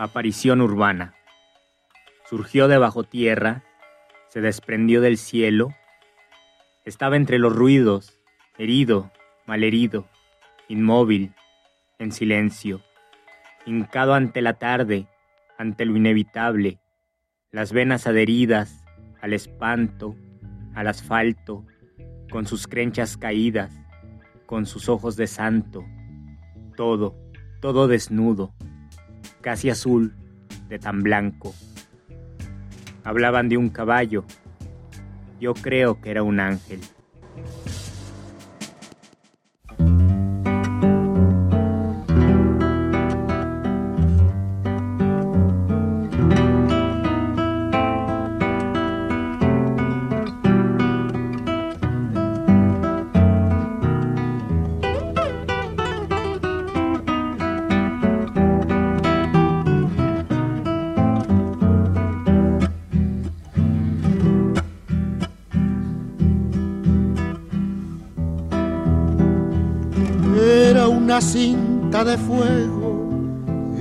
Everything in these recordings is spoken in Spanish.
Aparición urbana. Surgió de bajo tierra, se desprendió del cielo, estaba entre los ruidos, herido, malherido, inmóvil, en silencio, hincado ante la tarde, ante lo inevitable, las venas adheridas al espanto, al asfalto, con sus crenchas caídas, con sus ojos de santo, todo, todo desnudo, casi azul, de tan blanco. Hablaban de un caballo, yo creo que era un ángel.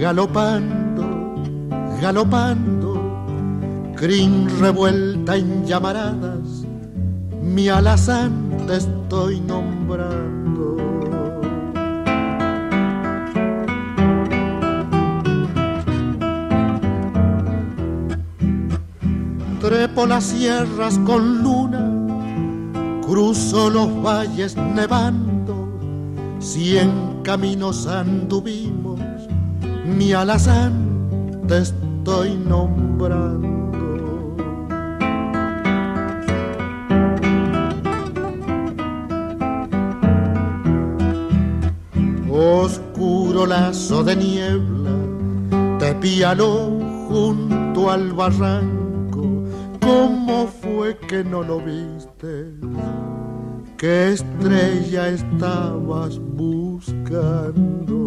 Galopando, galopando, crin revuelta en llamaradas, mi alazán te estoy nombrando. Trepo las sierras con luna, cruzo los valles nevando, cien caminos anduvimos, mi alazán te estoy nombrando. Oscuro lazo de niebla, te pialó junto al barranco, ¿cómo fue que no lo viste? ¿Qué estrella estabas buscando?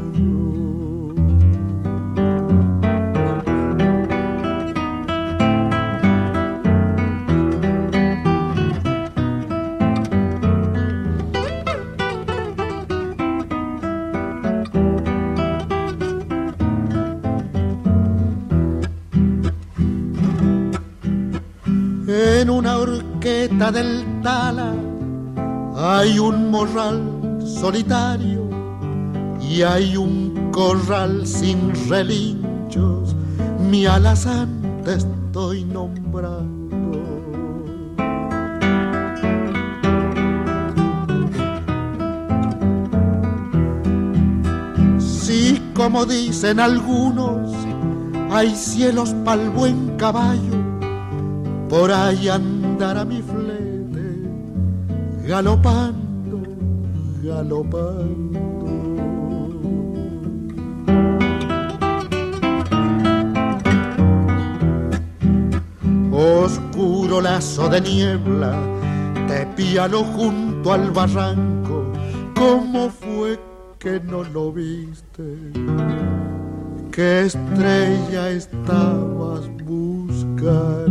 En una horqueta del Tala hay un morral solitario y hay un corral sin relinchos. Mi alazán te estoy nombrando. Sí, como dicen algunos, hay cielos pa'l buen caballo por ahí andará mi flete, galopando, galopando. Oscuro lazo de niebla, te piano junto al barranco, ¿cómo fue que no lo viste? ¿Qué estrella estabas buscando?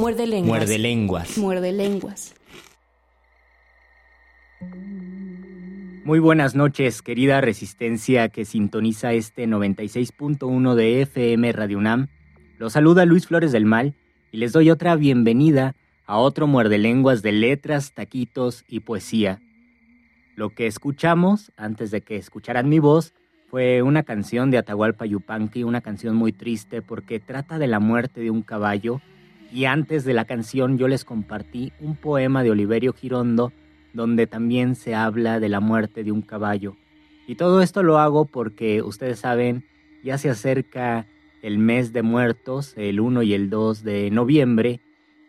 Muerde lenguas. Muerde lenguas. Muerde lenguas. Muy buenas noches, querida resistencia que sintoniza este 96.1 de FM Radio UNAM. Los saluda Luis Flores del Mal y les doy otra bienvenida a otro muerde lenguas de letras, taquitos y poesía. Lo que escuchamos, antes de que escucharan mi voz, fue una canción de Atahualpa Yupanqui, una canción muy triste porque trata de la muerte de un caballo y antes de la canción yo les compartí un poema de Oliverio Girondo donde también se habla de la muerte de un caballo. Y todo esto lo hago porque ustedes saben, ya se acerca el mes de muertos, el 1 y el 2 de noviembre,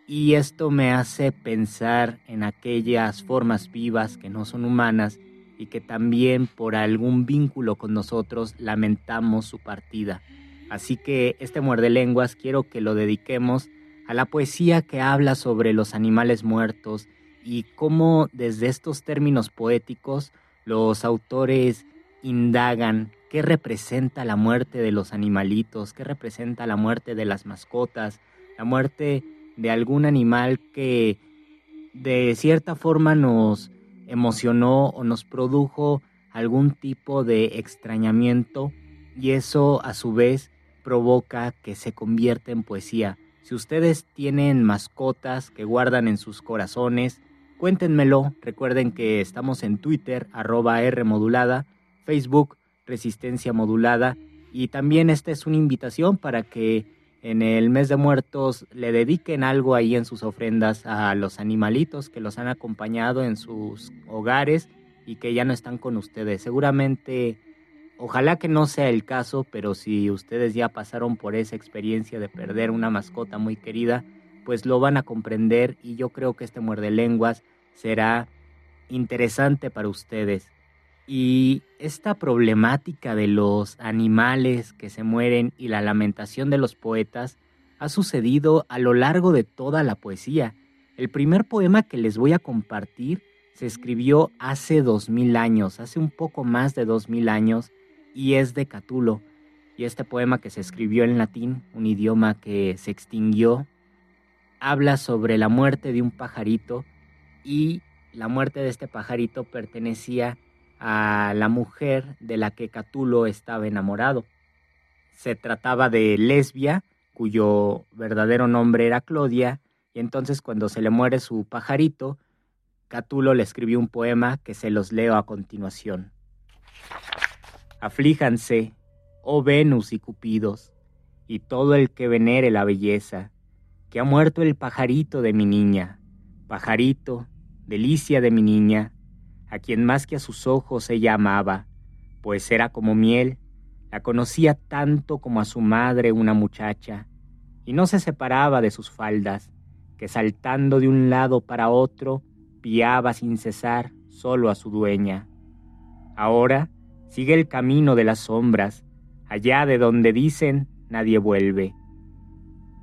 y esto me hace pensar en aquellas formas vivas que no son humanas y que también por algún vínculo con nosotros lamentamos su partida. Así que este muerde lenguas quiero que lo dediquemos a la poesía que habla sobre los animales muertos y cómo desde estos términos poéticos los autores indagan qué representa la muerte de los animalitos, qué representa la muerte de las mascotas, la muerte de algún animal que de cierta forma nos emocionó o nos produjo algún tipo de extrañamiento y eso a su vez provoca que se convierta en poesía. Si ustedes tienen mascotas que guardan en sus corazones, cuéntenmelo. Recuerden que estamos en Twitter, arroba R modulada, Facebook, Resistencia Modulada. Y también esta es una invitación para que en el mes de muertos le dediquen algo ahí en sus ofrendas a los animalitos que los han acompañado en sus hogares y que ya no están con ustedes. Seguramente Ojalá que no sea el caso, pero si ustedes ya pasaron por esa experiencia de perder una mascota muy querida, pues lo van a comprender y yo creo que este muerde lenguas será interesante para ustedes. Y esta problemática de los animales que se mueren y la lamentación de los poetas ha sucedido a lo largo de toda la poesía. El primer poema que les voy a compartir se escribió hace dos mil años, hace un poco más de dos mil años, y es de Catulo. Y este poema que se escribió en latín, un idioma que se extinguió, habla sobre la muerte de un pajarito y la muerte de este pajarito pertenecía a la mujer de la que Catulo estaba enamorado. Se trataba de Lesbia, cuyo verdadero nombre era Clodia, y entonces cuando se le muere su pajarito, Catulo le escribió un poema que se los leo a continuación. Aflíjanse, oh Venus y Cupidos, y todo el que venere la belleza, que ha muerto el pajarito de mi niña, pajarito, delicia de mi niña, a quien más que a sus ojos ella amaba, pues era como miel, la conocía tanto como a su madre una muchacha, y no se separaba de sus faldas, que saltando de un lado para otro, piaba sin cesar solo a su dueña. Ahora, Sigue el camino de las sombras, allá de donde dicen nadie vuelve.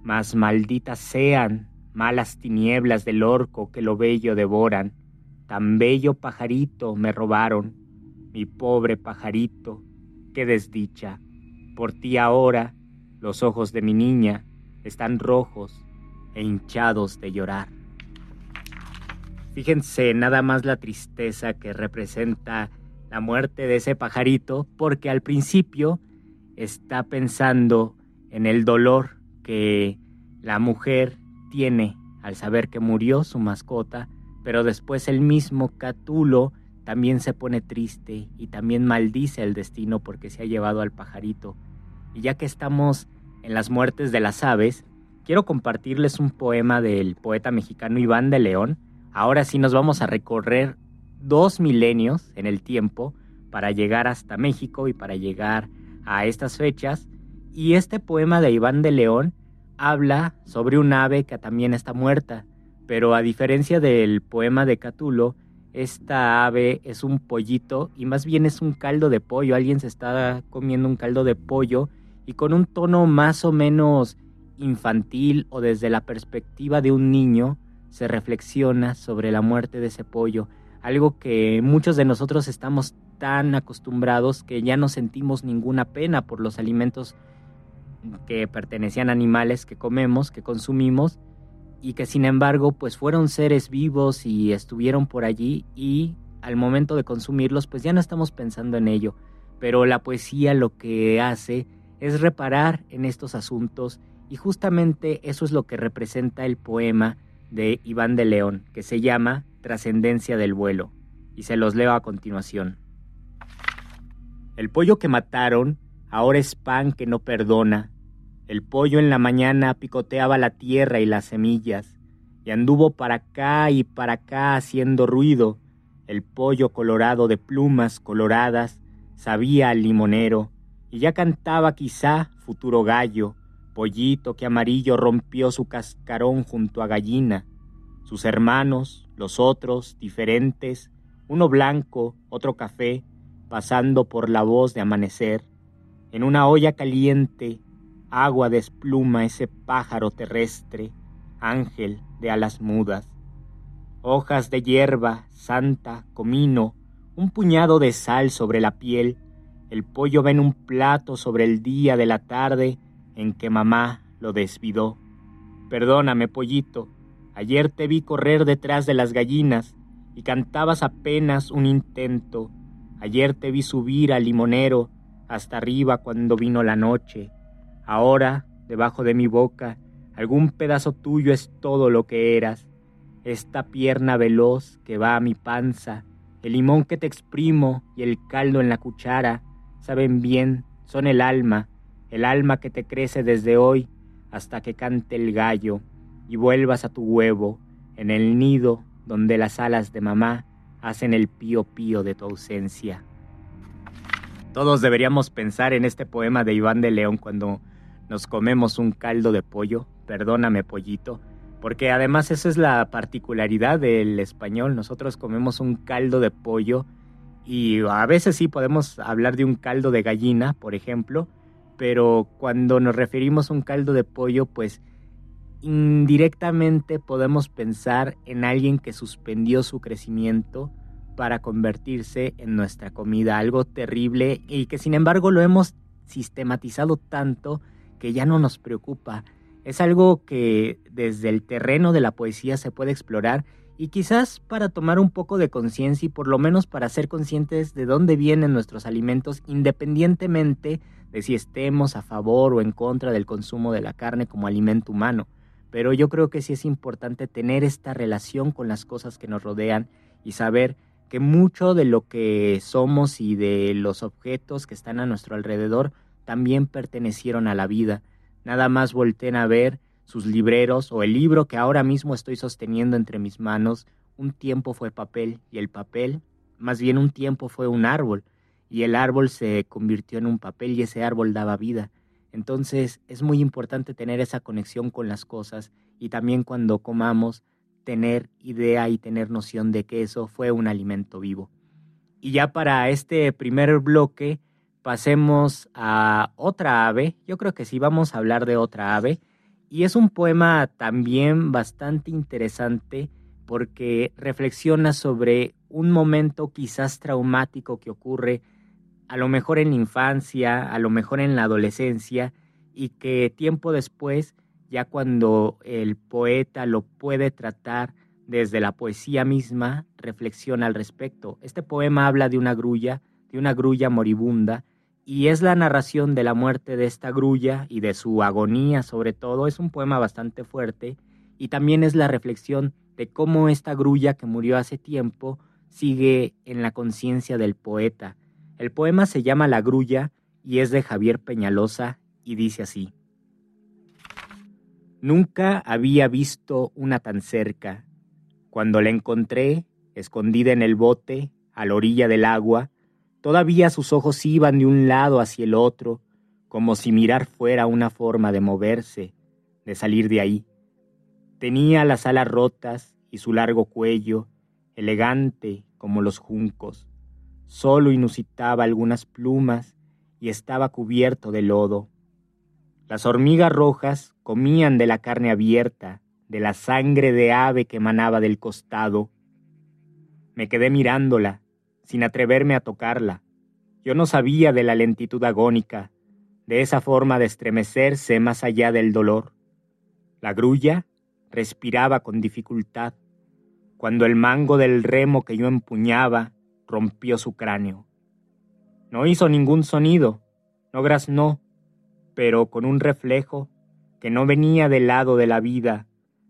Mas malditas sean malas tinieblas del orco que lo bello devoran. Tan bello pajarito me robaron, mi pobre pajarito, qué desdicha. Por ti ahora los ojos de mi niña están rojos e hinchados de llorar. Fíjense nada más la tristeza que representa la muerte de ese pajarito porque al principio está pensando en el dolor que la mujer tiene al saber que murió su mascota, pero después el mismo Catulo también se pone triste y también maldice el destino porque se ha llevado al pajarito. Y ya que estamos en las muertes de las aves, quiero compartirles un poema del poeta mexicano Iván de León. Ahora sí nos vamos a recorrer dos milenios en el tiempo para llegar hasta México y para llegar a estas fechas. Y este poema de Iván de León habla sobre un ave que también está muerta, pero a diferencia del poema de Catulo, esta ave es un pollito y más bien es un caldo de pollo. Alguien se está comiendo un caldo de pollo y con un tono más o menos infantil o desde la perspectiva de un niño se reflexiona sobre la muerte de ese pollo, algo que muchos de nosotros estamos tan acostumbrados que ya no sentimos ninguna pena por los alimentos que pertenecían a animales que comemos, que consumimos, y que sin embargo pues fueron seres vivos y estuvieron por allí y al momento de consumirlos pues ya no estamos pensando en ello. Pero la poesía lo que hace es reparar en estos asuntos y justamente eso es lo que representa el poema de Iván de León, que se llama Trascendencia del vuelo, y se los leo a continuación. El pollo que mataron ahora es pan que no perdona. El pollo en la mañana picoteaba la tierra y las semillas, y anduvo para acá y para acá haciendo ruido. El pollo colorado de plumas coloradas sabía al limonero, y ya cantaba quizá futuro gallo, pollito que amarillo rompió su cascarón junto a gallina. Sus hermanos, los otros, diferentes, uno blanco, otro café, pasando por la voz de amanecer, en una olla caliente, agua despluma ese pájaro terrestre, ángel de alas mudas. Hojas de hierba, santa, comino, un puñado de sal sobre la piel, el pollo ven un plato sobre el día de la tarde en que mamá lo desvidó. Perdóname, pollito, ayer te vi correr detrás de las gallinas y cantabas apenas un intento. Ayer te vi subir al limonero hasta arriba cuando vino la noche. Ahora, debajo de mi boca, algún pedazo tuyo es todo lo que eras. Esta pierna veloz que va a mi panza, el limón que te exprimo y el caldo en la cuchara, saben bien, son el alma, el alma que te crece desde hoy hasta que cante el gallo y vuelvas a tu huevo, en el nido donde las alas de mamá hacen el pío pío de tu ausencia. Todos deberíamos pensar en este poema de Iván de León cuando nos comemos un caldo de pollo, perdóname pollito, porque además esa es la particularidad del español, nosotros comemos un caldo de pollo y a veces sí podemos hablar de un caldo de gallina, por ejemplo, pero cuando nos referimos a un caldo de pollo, pues indirectamente podemos pensar en alguien que suspendió su crecimiento para convertirse en nuestra comida, algo terrible y que sin embargo lo hemos sistematizado tanto que ya no nos preocupa. Es algo que desde el terreno de la poesía se puede explorar y quizás para tomar un poco de conciencia y por lo menos para ser conscientes de dónde vienen nuestros alimentos independientemente de si estemos a favor o en contra del consumo de la carne como alimento humano. Pero yo creo que sí es importante tener esta relación con las cosas que nos rodean y saber que mucho de lo que somos y de los objetos que están a nuestro alrededor también pertenecieron a la vida. Nada más volteen a ver sus libreros o el libro que ahora mismo estoy sosteniendo entre mis manos. Un tiempo fue papel y el papel, más bien un tiempo fue un árbol y el árbol se convirtió en un papel y ese árbol daba vida. Entonces es muy importante tener esa conexión con las cosas y también cuando comamos tener idea y tener noción de que eso fue un alimento vivo. Y ya para este primer bloque pasemos a otra ave. Yo creo que sí vamos a hablar de otra ave. Y es un poema también bastante interesante porque reflexiona sobre un momento quizás traumático que ocurre a lo mejor en la infancia, a lo mejor en la adolescencia, y que tiempo después, ya cuando el poeta lo puede tratar desde la poesía misma, reflexiona al respecto. Este poema habla de una grulla, de una grulla moribunda, y es la narración de la muerte de esta grulla y de su agonía sobre todo. Es un poema bastante fuerte y también es la reflexión de cómo esta grulla que murió hace tiempo sigue en la conciencia del poeta. El poema se llama La grulla y es de Javier Peñalosa y dice así. Nunca había visto una tan cerca. Cuando la encontré, escondida en el bote, a la orilla del agua, todavía sus ojos iban de un lado hacia el otro, como si mirar fuera una forma de moverse, de salir de ahí. Tenía las alas rotas y su largo cuello, elegante como los juncos. Solo inusitaba algunas plumas y estaba cubierto de lodo. Las hormigas rojas comían de la carne abierta, de la sangre de ave que emanaba del costado. Me quedé mirándola, sin atreverme a tocarla. Yo no sabía de la lentitud agónica, de esa forma de estremecerse más allá del dolor. La grulla respiraba con dificultad, cuando el mango del remo que yo empuñaba rompió su cráneo. No hizo ningún sonido, no graznó, pero con un reflejo que no venía del lado de la vida,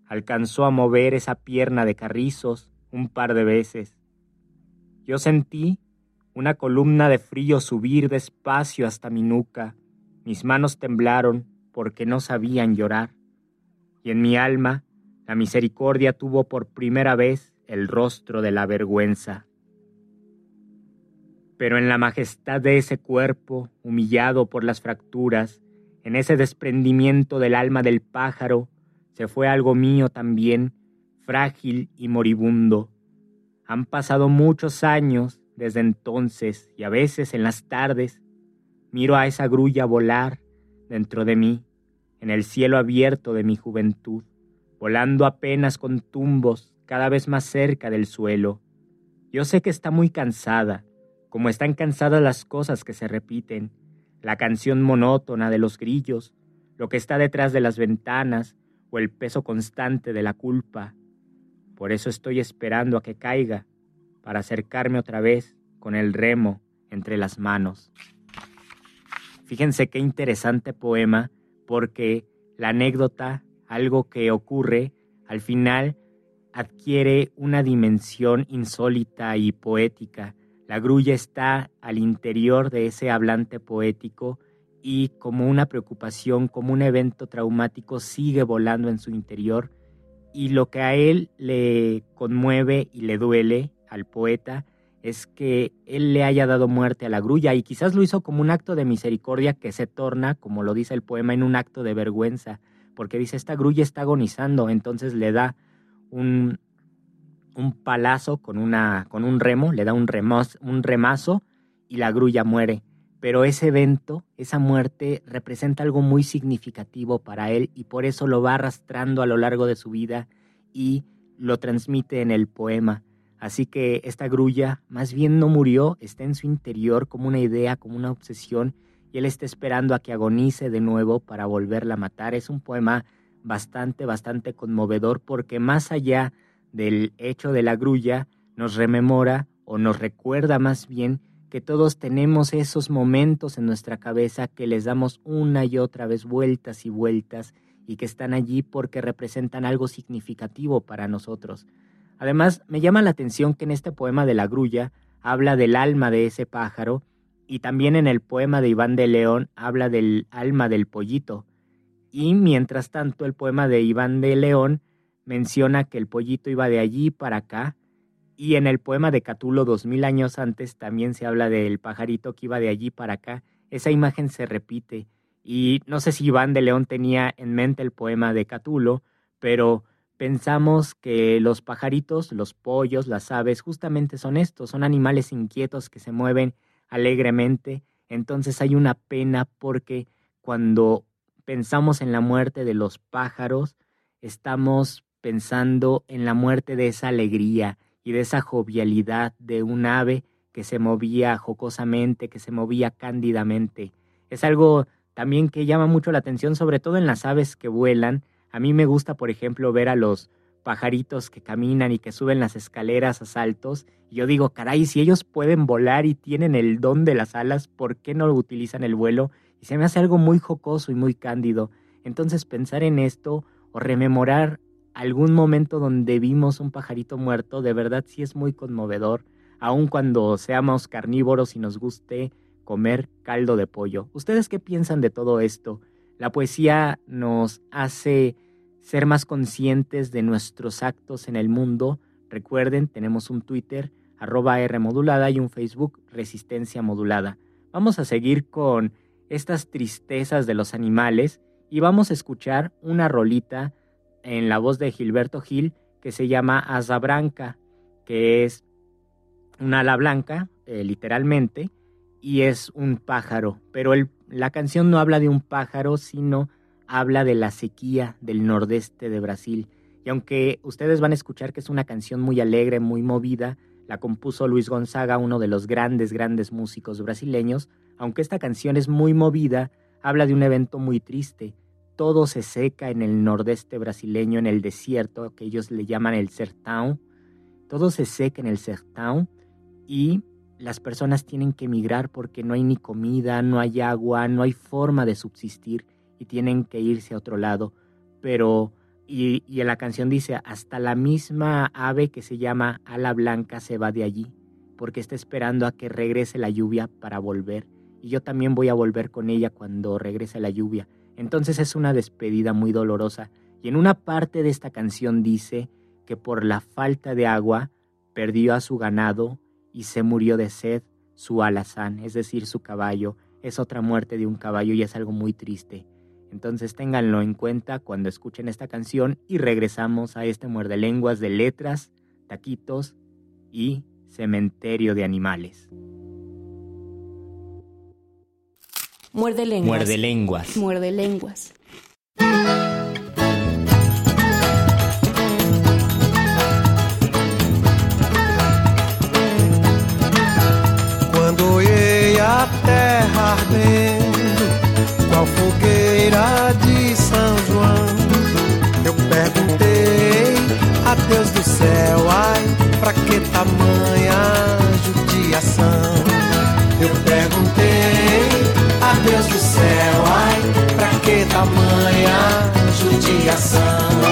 alcanzó a mover esa pierna de carrizos un par de veces. Yo sentí una columna de frío subir despacio hasta mi nuca, mis manos temblaron porque no sabían llorar, y en mi alma la misericordia tuvo por primera vez el rostro de la vergüenza. Pero en la majestad de ese cuerpo, humillado por las fracturas, en ese desprendimiento del alma del pájaro se fue algo mío también, frágil y moribundo. Han pasado muchos años desde entonces y a veces en las tardes miro a esa grulla volar dentro de mí, en el cielo abierto de mi juventud, volando apenas con tumbos cada vez más cerca del suelo. Yo sé que está muy cansada, como están cansadas las cosas que se repiten, la canción monótona de los grillos, lo que está detrás de las ventanas o el peso constante de la culpa. Por eso estoy esperando a que caiga, para acercarme otra vez con el remo entre las manos. Fíjense qué interesante poema, porque la anécdota, algo que ocurre, al final adquiere una dimensión insólita y poética la grulla está al interior de ese hablante poético y como una preocupación, como un evento traumático, sigue volando en su interior. Y lo que a él le conmueve y le duele al poeta es que él le haya dado muerte a la grulla y quizás lo hizo como un acto de misericordia que se torna, como lo dice el poema, en un acto de vergüenza, porque dice, esta grulla está agonizando, entonces le da un, un palazo con, una, con un remo, le da un, un remazo y la grulla muere. Pero ese evento, esa muerte, representa algo muy significativo para él y por eso lo va arrastrando a lo largo de su vida y lo transmite en el poema. Así que esta grulla más bien no murió, está en su interior como una idea, como una obsesión, y él está esperando a que agonice de nuevo para volverla a matar. Es un poema bastante, bastante conmovedor porque más allá del hecho de la grulla nos rememora o nos recuerda más bien que todos tenemos esos momentos en nuestra cabeza que les damos una y otra vez vueltas y vueltas y que están allí porque representan algo significativo para nosotros. Además, me llama la atención que en este poema de la grulla habla del alma de ese pájaro y también en el poema de Iván de León habla del alma del pollito. Y mientras tanto el poema de Iván de León menciona que el pollito iba de allí para acá, y en el poema de Catulo dos mil años antes también se habla del pajarito que iba de allí para acá. Esa imagen se repite, y no sé si Iván de León tenía en mente el poema de Catulo, pero pensamos que los pajaritos, los pollos, las aves, justamente son estos, son animales inquietos que se mueven alegremente. Entonces hay una pena porque cuando pensamos en la muerte de los pájaros, estamos pensando en la muerte de esa alegría y de esa jovialidad de un ave que se movía jocosamente, que se movía cándidamente. Es algo también que llama mucho la atención, sobre todo en las aves que vuelan. A mí me gusta, por ejemplo, ver a los pajaritos que caminan y que suben las escaleras a saltos. Y yo digo, caray, si ellos pueden volar y tienen el don de las alas, ¿por qué no utilizan el vuelo? Y se me hace algo muy jocoso y muy cándido. Entonces pensar en esto o rememorar algún momento donde vimos un pajarito muerto, de verdad sí es muy conmovedor, aun cuando seamos carnívoros y nos guste comer caldo de pollo. ¿Ustedes qué piensan de todo esto? La poesía nos hace ser más conscientes de nuestros actos en el mundo. Recuerden, tenemos un Twitter, arroba R modulada y un Facebook, Resistencia Modulada. Vamos a seguir con estas tristezas de los animales y vamos a escuchar una rolita en la voz de Gilberto Gil que se llama Asa Branca, que es una ala blanca, eh, literalmente, y es un pájaro, pero el, la canción no habla de un pájaro, sino habla de la sequía del nordeste de Brasil. Y aunque ustedes van a escuchar que es una canción muy alegre, muy movida, la compuso Luis Gonzaga, uno de los grandes, grandes músicos brasileños, aunque esta canción es muy movida, habla de un evento muy triste. Todo se seca en el nordeste brasileño, en el desierto, que ellos le llaman el sertão. Todo se seca en el sertão y las personas tienen que emigrar porque no hay ni comida, no hay agua, no hay forma de subsistir y tienen que irse a otro lado. Pero, y, y la canción dice, hasta la misma ave que se llama ala blanca se va de allí porque está esperando a que regrese la lluvia para volver. Y yo también voy a volver con ella cuando regrese la lluvia. Entonces es una despedida muy dolorosa. Y en una parte de esta canción dice que por la falta de agua perdió a su ganado y se murió de sed su alazán, es decir, su caballo. Es otra muerte de un caballo y es algo muy triste. Entonces ténganlo en cuenta cuando escuchen esta canción y regresamos a este muerde lenguas de letras, taquitos y cementerio de animales. Muerde lenguas. Muerde lenguas. Muerde lenguas. Quando olhei a terra ardendo, qual fogueira de São João, eu perguntei a Deus do céu, ai, pra que tamanha judiação? Tamanha judiação?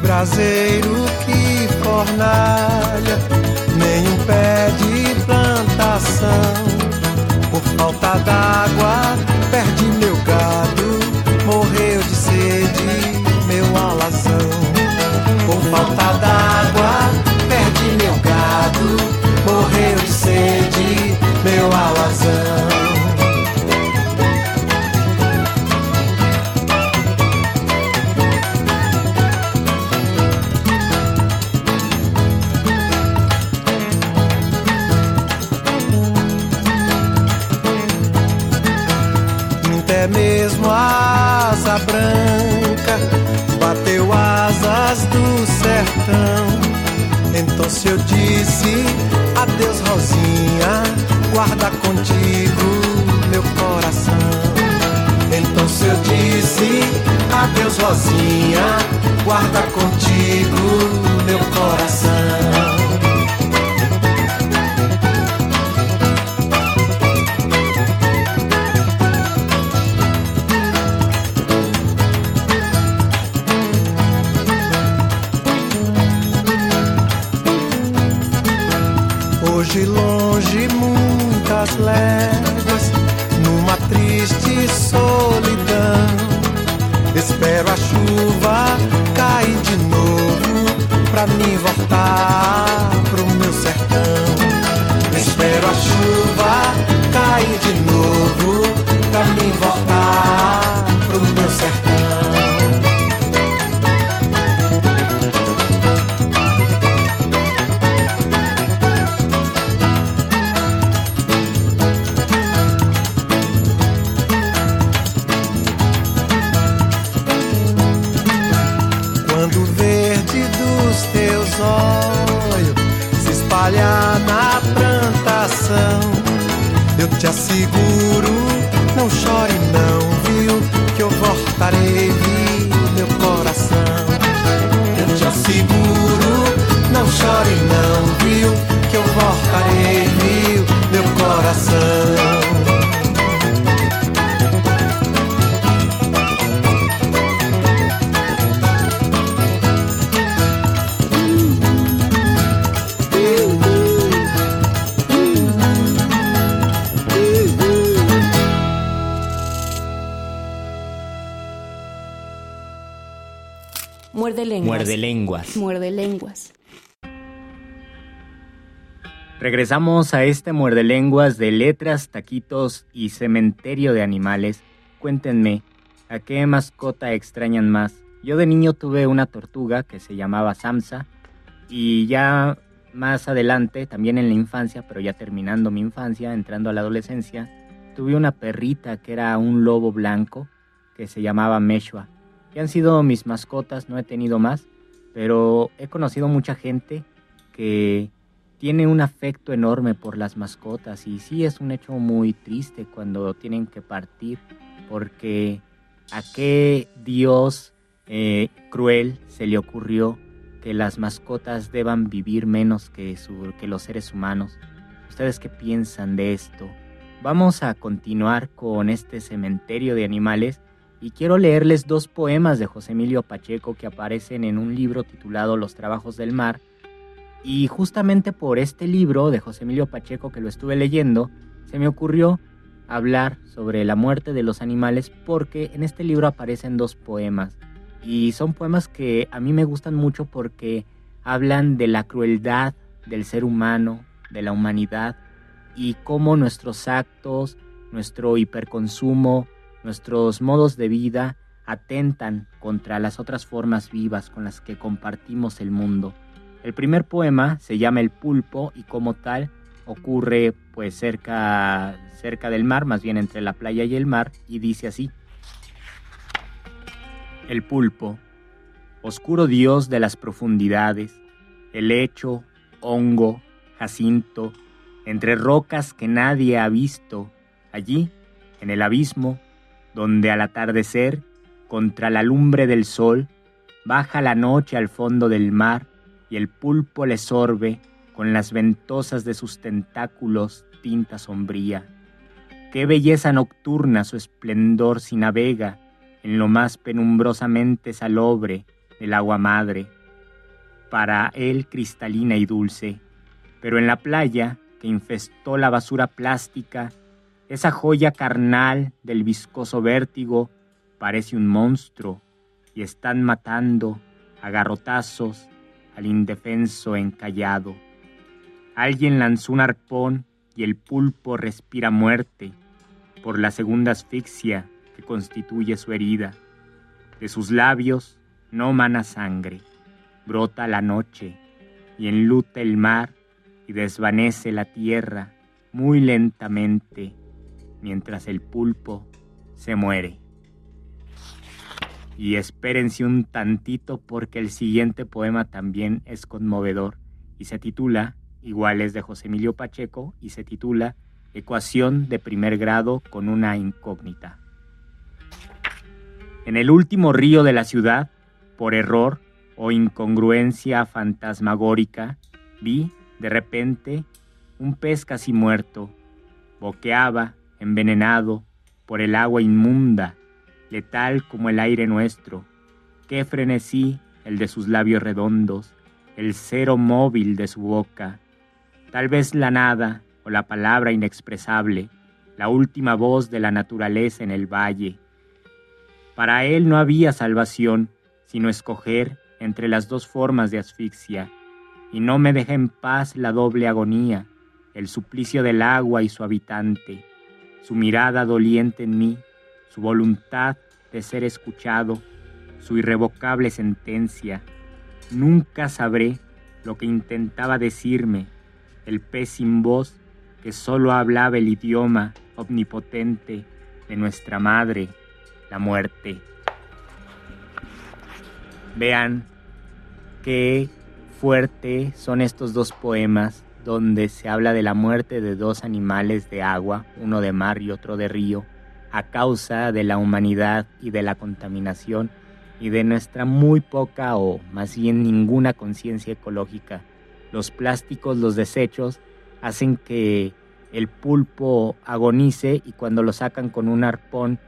Braseiro, que fornalha, nenhum pé de plantação. Por falta d'água, Rosinha, guarda contigo meu coração. Muerde lenguas. Regresamos a este muerde lenguas de letras, taquitos y cementerio de animales. Cuéntenme, ¿a qué mascota extrañan más? Yo de niño tuve una tortuga que se llamaba Samsa y ya más adelante, también en la infancia, pero ya terminando mi infancia, entrando a la adolescencia, tuve una perrita que era un lobo blanco que se llamaba Meshua. Que han sido mis mascotas, no he tenido más, pero he conocido mucha gente que tiene un afecto enorme por las mascotas y sí es un hecho muy triste cuando tienen que partir porque a qué Dios eh, cruel se le ocurrió que las mascotas deban vivir menos que, que los seres humanos. ¿Ustedes qué piensan de esto? Vamos a continuar con este cementerio de animales y quiero leerles dos poemas de José Emilio Pacheco que aparecen en un libro titulado Los Trabajos del Mar. Y justamente por este libro de José Emilio Pacheco que lo estuve leyendo, se me ocurrió hablar sobre la muerte de los animales porque en este libro aparecen dos poemas. Y son poemas que a mí me gustan mucho porque hablan de la crueldad del ser humano, de la humanidad, y cómo nuestros actos, nuestro hiperconsumo, nuestros modos de vida atentan contra las otras formas vivas con las que compartimos el mundo. El primer poema se llama El pulpo y como tal ocurre pues cerca cerca del mar, más bien entre la playa y el mar y dice así: el pulpo, oscuro dios de las profundidades, helecho, hongo, jacinto, entre rocas que nadie ha visto, allí, en el abismo, donde al atardecer, contra la lumbre del sol, baja la noche al fondo del mar y el pulpo le sorbe con las ventosas de sus tentáculos tinta sombría. Qué belleza nocturna su esplendor si navega en lo más penumbrosamente salobre del agua madre, para él cristalina y dulce, pero en la playa que infestó la basura plástica, esa joya carnal del viscoso vértigo parece un monstruo y están matando a garrotazos al indefenso encallado. Alguien lanzó un arpón y el pulpo respira muerte por la segunda asfixia que constituye su herida. De sus labios no mana sangre, brota la noche y enluta el mar y desvanece la tierra muy lentamente mientras el pulpo se muere. Y espérense un tantito porque el siguiente poema también es conmovedor y se titula, igual es de José Emilio Pacheco, y se titula Ecuación de primer grado con una incógnita. En el último río de la ciudad, por error o incongruencia fantasmagórica, vi, de repente, un pez casi muerto. Boqueaba, envenenado, por el agua inmunda, letal como el aire nuestro. Qué frenesí el de sus labios redondos, el cero móvil de su boca. Tal vez la nada o la palabra inexpresable, la última voz de la naturaleza en el valle, para él no había salvación, sino escoger entre las dos formas de asfixia, y no me deja en paz la doble agonía, el suplicio del agua y su habitante, su mirada doliente en mí, su voluntad de ser escuchado, su irrevocable sentencia. Nunca sabré lo que intentaba decirme el pez sin voz que solo hablaba el idioma omnipotente de nuestra madre la muerte. Vean qué fuerte son estos dos poemas donde se habla de la muerte de dos animales de agua, uno de mar y otro de río, a causa de la humanidad y de la contaminación y de nuestra muy poca o más bien ninguna conciencia ecológica. Los plásticos, los desechos, hacen que el pulpo agonice y cuando lo sacan con un arpón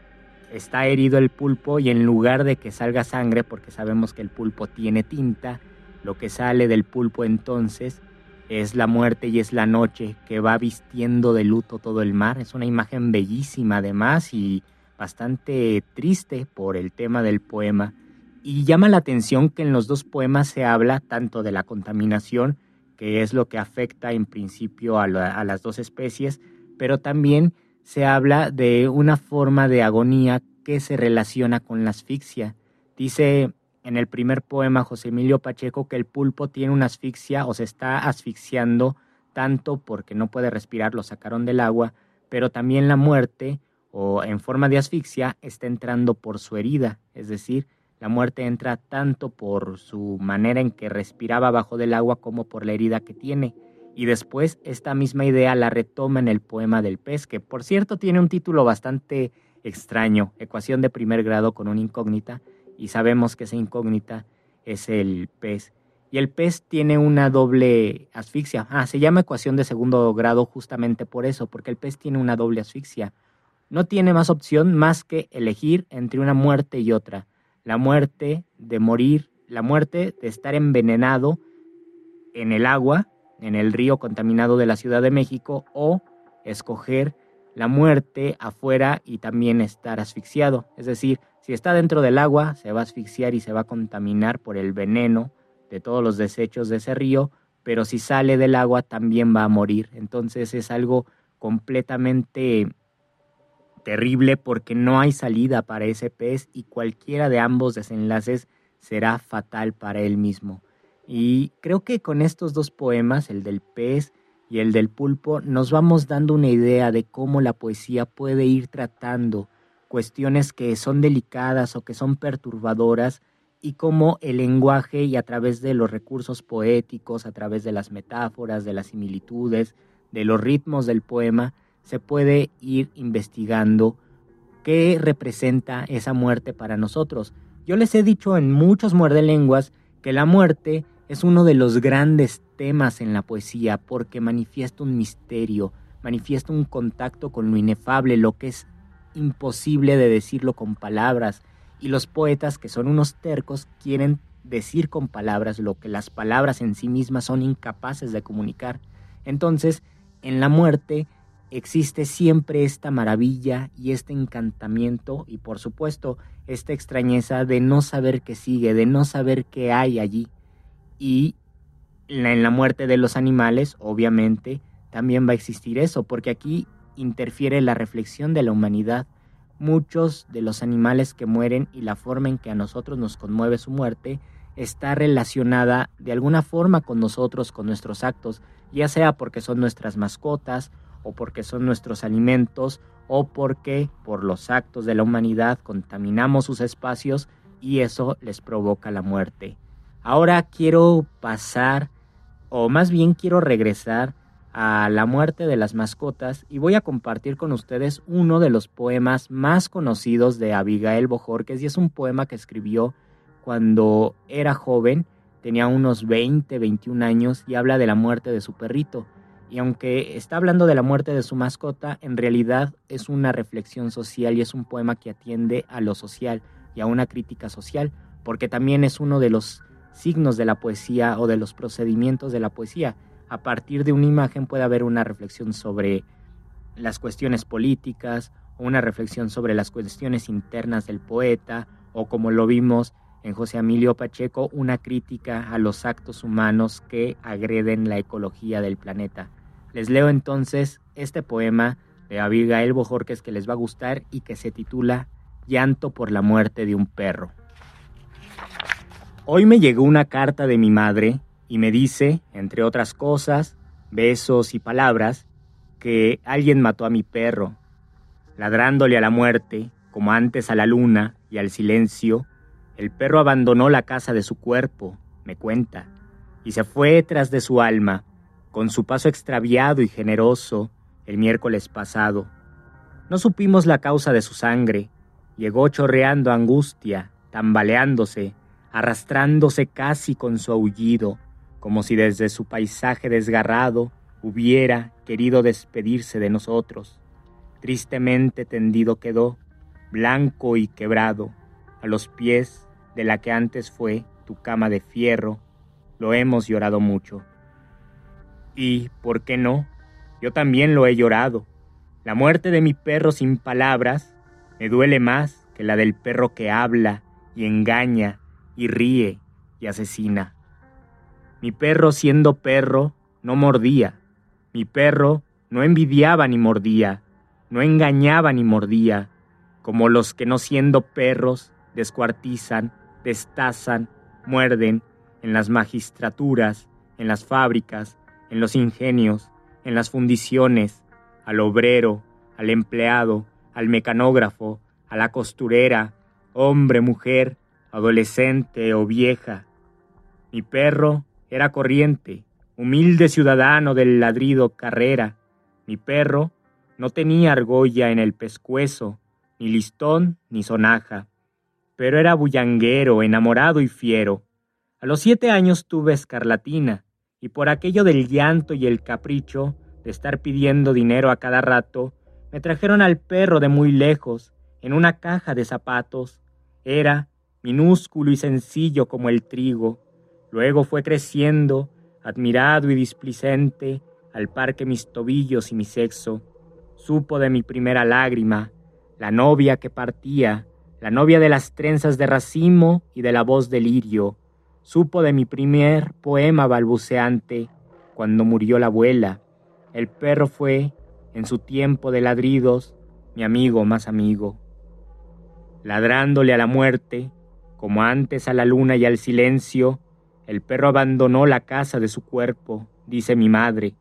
está herido el pulpo y en lugar de que salga sangre, porque sabemos que el pulpo tiene tinta, lo que sale del pulpo entonces es la muerte y es la noche que va vistiendo de luto todo el mar. Es una imagen bellísima además y bastante triste por el tema del poema. Y llama la atención que en los dos poemas se habla tanto de la contaminación, que es lo que afecta en principio a, las dos especies, pero también se habla de una forma de agonía que se relaciona con la asfixia. Dice en el primer poema José Emilio Pacheco que el pulpo tiene una asfixia o se está asfixiando tanto porque no puede respirar, lo sacaron del agua, pero también la muerte o en forma de asfixia está entrando por su herida, es decir, la muerte entra tanto por su manera en que respiraba bajo del agua como por la herida que tiene. Y después esta misma idea la retoma en el poema del pez, que por cierto tiene un título bastante extraño, ecuación de primer grado con una incógnita, y sabemos que esa incógnita es el pez. Y el pez tiene una doble asfixia. Ah, se llama ecuación de segundo grado justamente por eso, porque el pez tiene una doble asfixia. No tiene más opción más que elegir entre una muerte y otra la muerte de morir, la muerte de estar envenenado en el agua, en el río contaminado de la Ciudad de México, o escoger la muerte afuera y también estar asfixiado. Es decir, si está dentro del agua, se va a asfixiar y se va a contaminar por el veneno de todos los desechos de ese río, pero si sale del agua también va a morir. Entonces es algo completamente terrible porque no hay salida para ese pez y cualquiera de ambos desenlaces será fatal para él mismo. Y creo que con estos dos poemas, el del pez y el del pulpo, nos vamos dando una idea de cómo la poesía puede ir tratando cuestiones que son delicadas o que son perturbadoras y cómo el lenguaje y a través de los recursos poéticos, a través de las metáforas, de las similitudes, de los ritmos del poema, se puede ir investigando qué representa esa muerte para nosotros. Yo les he dicho en muchos muerdelenguas que la muerte es uno de los grandes temas en la poesía porque manifiesta un misterio, manifiesta un contacto con lo inefable, lo que es imposible de decirlo con palabras. Y los poetas, que son unos tercos, quieren decir con palabras lo que las palabras en sí mismas son incapaces de comunicar. Entonces, en la muerte existe siempre esta maravilla y este encantamiento y por supuesto esta extrañeza de no saber qué sigue, de no saber qué hay allí. Y en la muerte de los animales, obviamente, también va a existir eso, porque aquí interfiere la reflexión de la humanidad. Muchos de los animales que mueren y la forma en que a nosotros nos conmueve su muerte está relacionada de alguna forma con nosotros, con nuestros actos, ya sea porque son nuestras mascotas o porque son nuestros alimentos o porque por los actos de la humanidad contaminamos sus espacios y eso les provoca la muerte. Ahora quiero pasar, o más bien quiero regresar a la muerte de las mascotas y voy a compartir con ustedes uno de los poemas más conocidos de Abigail Bojorquez y es un poema que escribió cuando era joven, tenía unos 20, 21 años y habla de la muerte de su perrito. Y aunque está hablando de la muerte de su mascota, en realidad es una reflexión social y es un poema que atiende a lo social y a una crítica social, porque también es uno de los signos de la poesía o de los procedimientos de la poesía. A partir de una imagen puede haber una reflexión sobre las cuestiones políticas, o una reflexión sobre las cuestiones internas del poeta, o como lo vimos en José Emilio Pacheco, una crítica a los actos humanos que agreden la ecología del planeta. Les leo entonces este poema de Abigail Bojorques que les va a gustar y que se titula Llanto por la muerte de un perro. Hoy me llegó una carta de mi madre y me dice, entre otras cosas, besos y palabras, que alguien mató a mi perro, ladrándole a la muerte, como antes a la luna y al silencio, el perro abandonó la casa de su cuerpo, me cuenta, y se fue tras de su alma, con su paso extraviado y generoso el miércoles pasado. No supimos la causa de su sangre. Llegó chorreando angustia, tambaleándose, arrastrándose casi con su aullido, como si desde su paisaje desgarrado hubiera querido despedirse de nosotros. Tristemente tendido quedó, blanco y quebrado, a los pies de la que antes fue tu cama de fierro. Lo hemos llorado mucho. Y, ¿por qué no? Yo también lo he llorado. La muerte de mi perro sin palabras me duele más que la del perro que habla y engaña y ríe y asesina. Mi perro siendo perro no mordía. Mi perro no envidiaba ni mordía, no engañaba ni mordía, como los que no siendo perros descuartizan, destazan, muerden en las magistraturas, en las fábricas, en los ingenios, en las fundiciones, al obrero, al empleado, al mecanógrafo, a la costurera, hombre, mujer, adolescente o vieja. Mi perro era corriente, humilde ciudadano del ladrido carrera. Mi perro no tenía argolla en el pescuezo, ni listón ni sonaja, pero era bullanguero, enamorado y fiero. A los siete años tuve escarlatina, y por aquello del llanto y el capricho de estar pidiendo dinero a cada rato, me trajeron al perro de muy lejos, en una caja de zapatos. Era minúsculo y sencillo como el trigo. Luego fue creciendo, admirado y displicente, al par que mis tobillos y mi sexo. Supo de mi primera lágrima, la novia que partía, la novia de las trenzas de racimo y de la voz de lirio. Supo de mi primer poema balbuceante, cuando murió la abuela. El perro fue, en su tiempo de ladridos, mi amigo más amigo. Ladrándole a la muerte, como antes a la luna y al silencio, el perro abandonó la casa de su cuerpo, dice mi madre,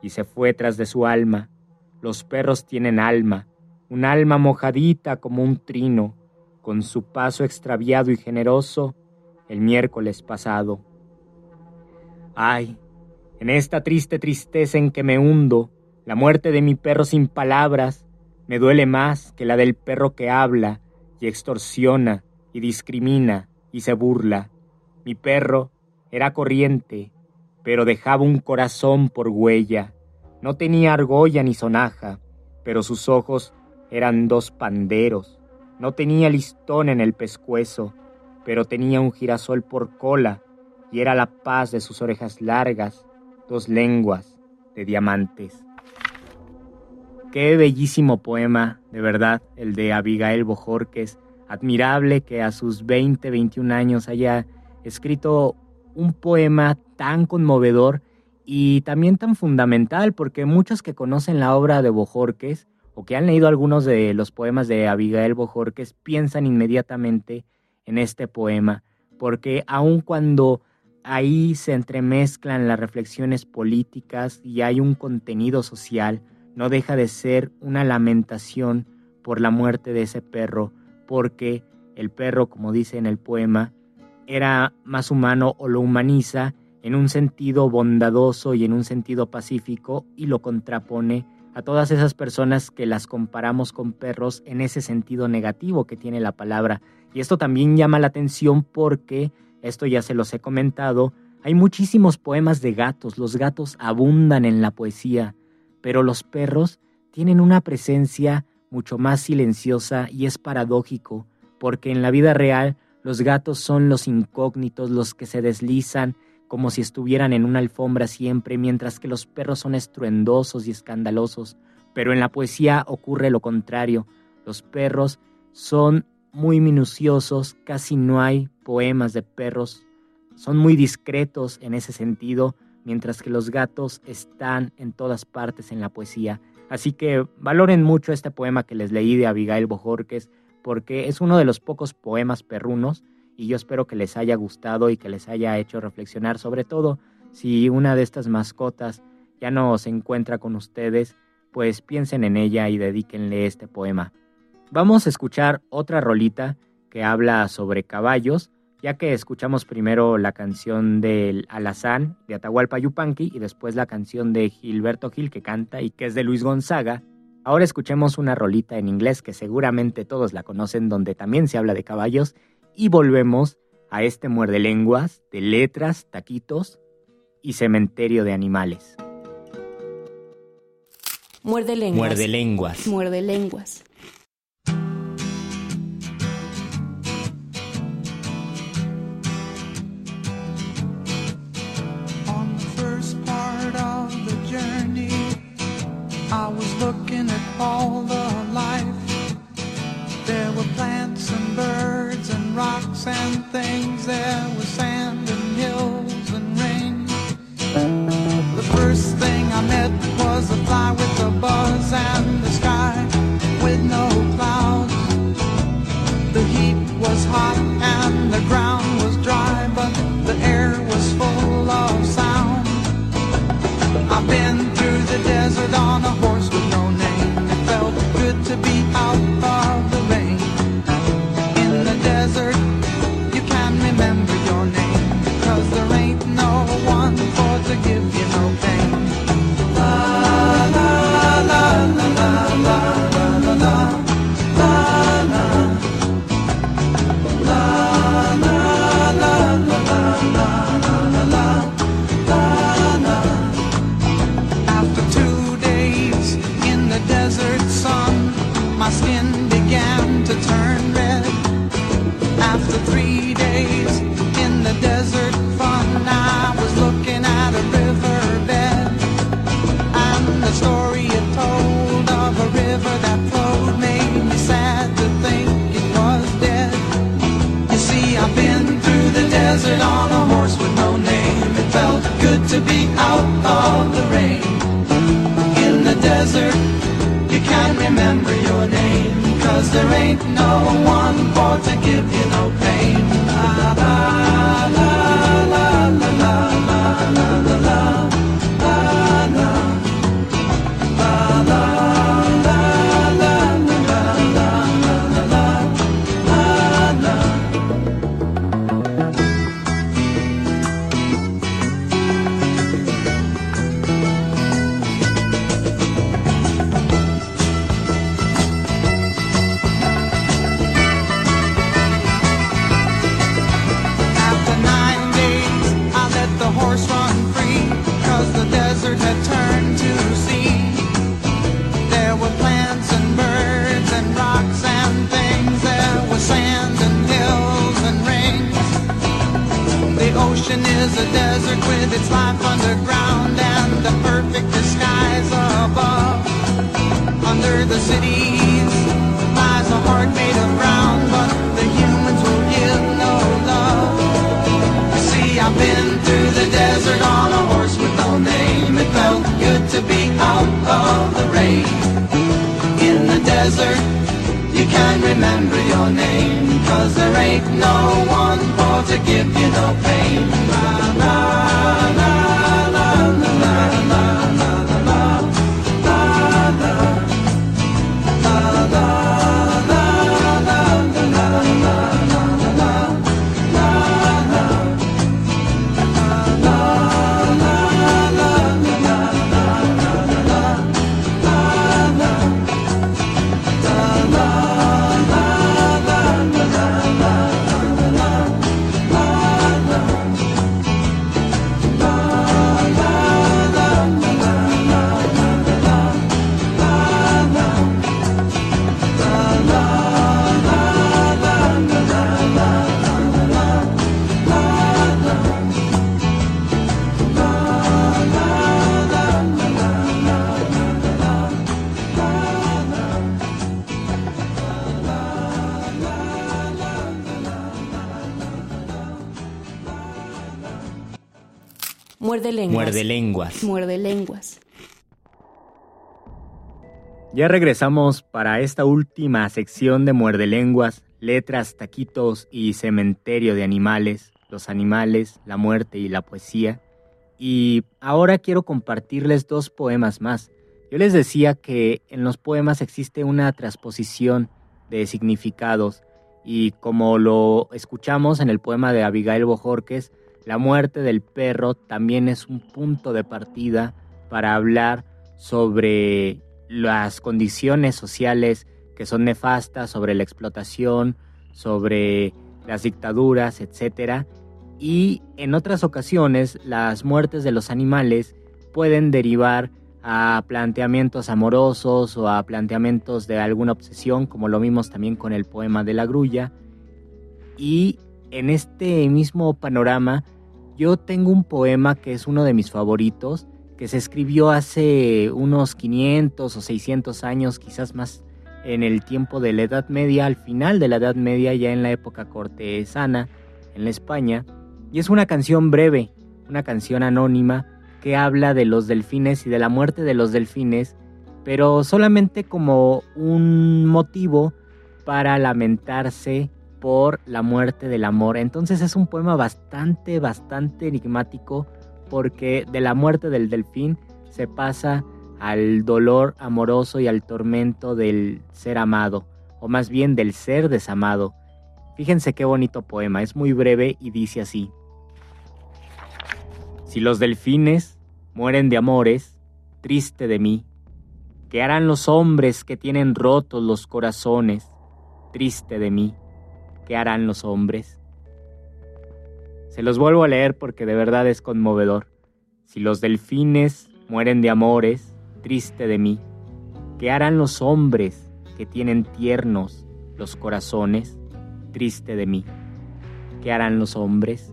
y se fue tras de su alma. Los perros tienen alma, un alma mojadita como un trino, con su paso extraviado y generoso el miércoles pasado. Ay, en esta triste tristeza en que me hundo, la muerte de mi perro sin palabras me duele más que la del perro que habla y extorsiona y discrimina y se burla. Mi perro era corriente, pero dejaba un corazón por huella. No tenía argolla ni sonaja, pero sus ojos eran dos panderos. No tenía listón en el pescuezo, pero tenía un girasol por cola, y era la paz de sus orejas largas, dos lenguas de diamantes. Qué bellísimo poema, de verdad, el de Abigail Bojorques. Admirable que a sus 20, 21 años haya escrito un poema tan conmovedor y también tan fundamental, porque muchos que conocen la obra de Bojorques o que han leído algunos de los poemas de Abigail Bojorques piensan inmediatamente en este poema, porque aun cuando ahí se entremezclan las reflexiones políticas y hay un contenido social, no deja de ser una lamentación por la muerte de ese perro, porque el perro, como dice en el poema, era más humano o lo humaniza en un sentido bondadoso y en un sentido pacífico y lo contrapone a todas esas personas que las comparamos con perros en ese sentido negativo que tiene la palabra. Y esto también llama la atención porque, esto ya se los he comentado, hay muchísimos poemas de gatos, los gatos abundan en la poesía, pero los perros tienen una presencia mucho más silenciosa y es paradójico, porque en la vida real los gatos son los incógnitos, los que se deslizan como si estuvieran en una alfombra siempre, mientras que los perros son estruendosos y escandalosos. Pero en la poesía ocurre lo contrario. Los perros son muy minuciosos, casi no hay poemas de perros, son muy discretos en ese sentido, mientras que los gatos están en todas partes en la poesía. Así que valoren mucho este poema que les leí de Abigail Bojorques, porque es uno de los pocos poemas perrunos y yo espero que les haya gustado y que les haya hecho reflexionar, sobre todo si una de estas mascotas ya no se encuentra con ustedes, pues piensen en ella y dedíquenle este poema. Vamos a escuchar otra rolita que habla sobre caballos ya que escuchamos primero la canción del Alazán de Atahualpa Yupanqui y después la canción de Gilberto Gil que canta y que es de Luis Gonzaga. Ahora escuchemos una rolita en inglés que seguramente todos la conocen donde también se habla de caballos y volvemos a este muerde lenguas de letras, taquitos y cementerio de animales. Muerde lenguas. Muerde lenguas. Muerde lenguas. I was looking at all the life. There were plants and birds and rocks and things. There was sand and hills and rain. The first thing I met was a fly with a buzz and remember your name. Cause there ain't no one for to give you no pain. La la la la la la la la la is a desert with its life underground and the perfect disguise above. Under the cities lies a heart made of brown, but the humans will give no love. You see, I've been through the desert on a horse with no name. It felt good to be out of the rain. In the desert, you can't remember your name. Cause there ain't no one for to give you no pain. Muerde lenguas. Muerde lenguas. Muerde lenguas. Ya regresamos para esta última sección de Muerde Lenguas, letras, taquitos y cementerio de animales, los animales, la muerte y la poesía. Y ahora quiero compartirles dos poemas más. Yo les decía que en los poemas existe una transposición de significados y como lo escuchamos en el poema de Abigail Bojorques, la muerte del perro también es un punto de partida para hablar sobre las condiciones sociales que son nefastas, sobre la explotación, sobre las dictaduras, etc. Y en otras ocasiones las muertes de los animales pueden derivar a planteamientos amorosos o a planteamientos de alguna obsesión, como lo vimos también con el poema de la grulla. Y en este mismo panorama, yo tengo un poema que es uno de mis favoritos, que se escribió hace unos 500 o 600 años, quizás más en el tiempo de la Edad Media, al final de la Edad Media, ya en la época cortesana, en la España, y es una canción breve, una canción anónima que habla de los delfines y de la muerte de los delfines, pero solamente como un motivo para lamentarse por la muerte del amor. Entonces es un poema bastante, bastante enigmático porque de la muerte del delfín se pasa al dolor amoroso y al tormento del ser amado, o más bien del ser desamado. Fíjense qué bonito poema, es muy breve y dice así. Si los delfines mueren de amores, triste de mí. ¿Qué harán los hombres que tienen rotos los corazones? Triste de mí. ¿Qué harán los hombres? Se los vuelvo a leer porque de verdad es conmovedor. Si los delfines mueren de amores, triste de mí. ¿Qué harán los hombres que tienen tiernos los corazones? Triste de mí. ¿Qué harán los hombres?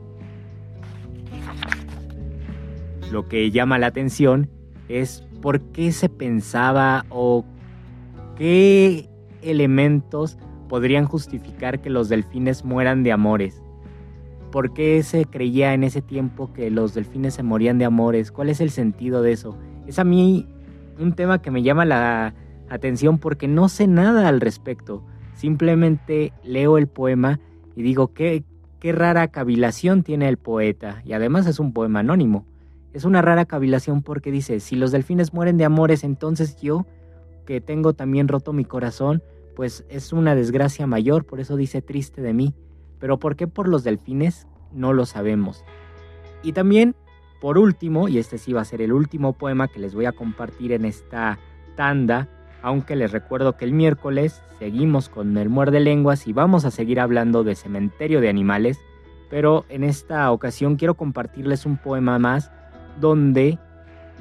Lo que llama la atención es por qué se pensaba o qué elementos podrían justificar que los delfines mueran de amores. ¿Por qué se creía en ese tiempo que los delfines se morían de amores? ¿Cuál es el sentido de eso? Es a mí un tema que me llama la atención porque no sé nada al respecto. Simplemente leo el poema y digo, qué, qué rara cavilación tiene el poeta. Y además es un poema anónimo. Es una rara cavilación porque dice, si los delfines mueren de amores, entonces yo, que tengo también roto mi corazón, pues es una desgracia mayor, por eso dice triste de mí. Pero ¿por qué por los delfines? No lo sabemos. Y también, por último, y este sí va a ser el último poema que les voy a compartir en esta tanda, aunque les recuerdo que el miércoles seguimos con el muerde lenguas y vamos a seguir hablando de cementerio de animales, pero en esta ocasión quiero compartirles un poema más donde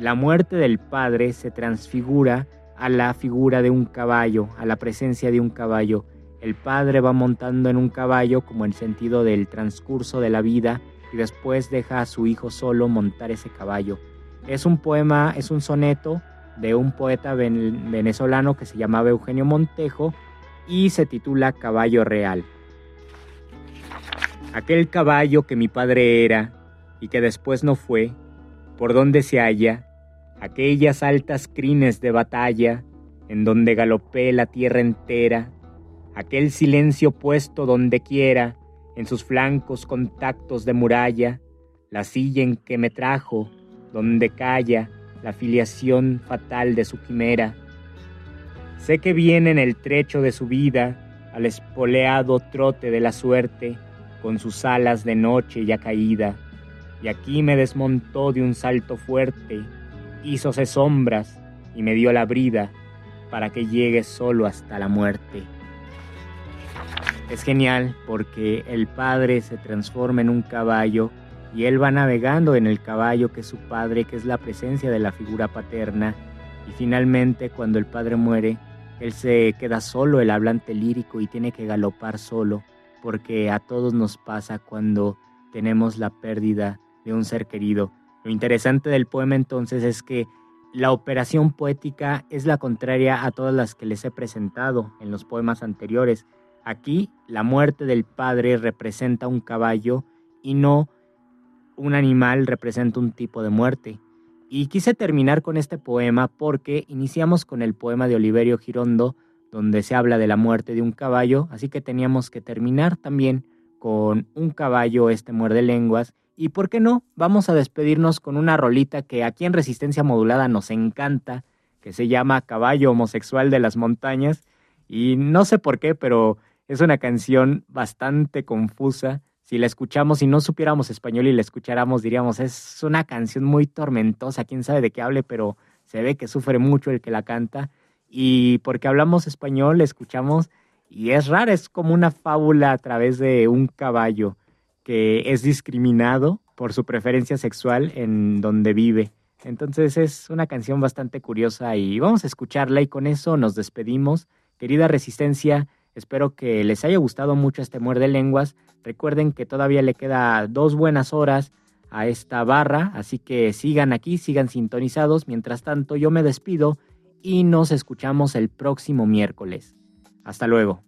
la muerte del padre se transfigura a la figura de un caballo, a la presencia de un caballo, el padre va montando en un caballo como en sentido del transcurso de la vida y después deja a su hijo solo montar ese caballo. Es un poema, es un soneto de un poeta venezolano que se llamaba Eugenio Montejo y se titula Caballo Real. Aquel caballo que mi padre era y que después no fue, por donde se halla, aquellas altas crines de batalla en donde galopé la tierra entera, aquel silencio puesto donde quiera, en sus flancos contactos de muralla, la silla en que me trajo, donde calla la filiación fatal de su quimera. Sé que viene en el trecho de su vida, al espoleado trote de la suerte, con sus alas de noche ya caída, y aquí me desmontó de un salto fuerte, hízose sombras y me dio la brida para que llegue solo hasta la muerte. Es genial porque el padre se transforma en un caballo y él va navegando en el caballo que es su padre, que es la presencia de la figura paterna. Y finalmente cuando el padre muere, él se queda solo, el hablante lírico, y tiene que galopar solo, porque a todos nos pasa cuando tenemos la pérdida de un ser querido. Lo interesante del poema entonces es que la operación poética es la contraria a todas las que les he presentado en los poemas anteriores. Aquí la muerte del padre representa un caballo y no un animal representa un tipo de muerte. Y quise terminar con este poema porque iniciamos con el poema de Oliverio Girondo, donde se habla de la muerte de un caballo, así que teníamos que terminar también con un caballo, este muerde lenguas. Y por qué no, vamos a despedirnos con una rolita que aquí en Resistencia Modulada nos encanta, que se llama Caballo Homosexual de las Montañas. Y no sé por qué, pero es una canción bastante confusa. Si la escuchamos y no supiéramos español y la escucháramos, diríamos, es una canción muy tormentosa, quién sabe de qué hable, pero se ve que sufre mucho el que la canta. Y porque hablamos español, la escuchamos y es rara, es como una fábula a través de un caballo que es discriminado por su preferencia sexual en donde vive. Entonces es una canción bastante curiosa y vamos a escucharla y con eso nos despedimos. Querida Resistencia, Espero que les haya gustado mucho este muerde lenguas. Recuerden que todavía le queda dos buenas horas a esta barra, así que sigan aquí, sigan sintonizados. Mientras tanto, yo me despido y nos escuchamos el próximo miércoles. Hasta luego.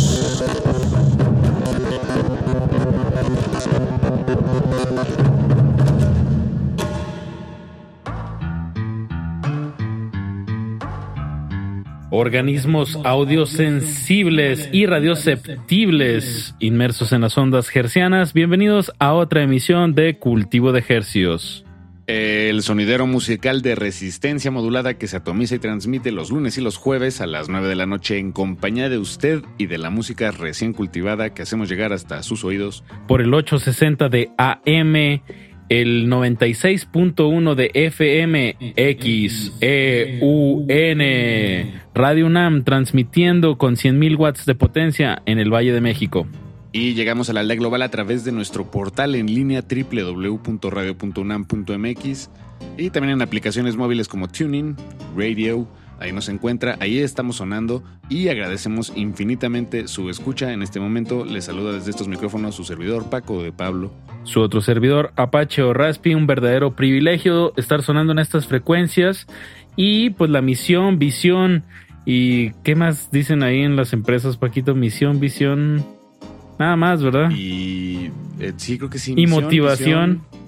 Organismos audiosensibles y radioceptibles inmersos en las ondas hercianas. Bienvenidos a otra emisión de Cultivo de Hercios. El sonidero musical de resistencia modulada que se atomiza y transmite los lunes y los jueves a las 9 de la noche en compañía de usted y de la música recién cultivada que hacemos llegar hasta sus oídos. Por el 860 de AM, el 96.1 de FM, X, E, U, N, Radio UNAM transmitiendo con 100.000 watts de potencia en el Valle de México. Y llegamos a la aldea global a través de nuestro portal en línea www.radio.unam.mx y también en aplicaciones móviles como Tuning, Radio, ahí nos encuentra, ahí estamos sonando y agradecemos infinitamente su escucha. En este momento les saluda desde estos micrófonos su servidor Paco de Pablo. Su otro servidor, Apache o Raspi, un verdadero privilegio estar sonando en estas frecuencias y pues la misión, visión y qué más dicen ahí en las empresas, Paquito, misión, visión, nada más, ¿verdad? Y eh, sí, creo que sí. Y misión, motivación. visión.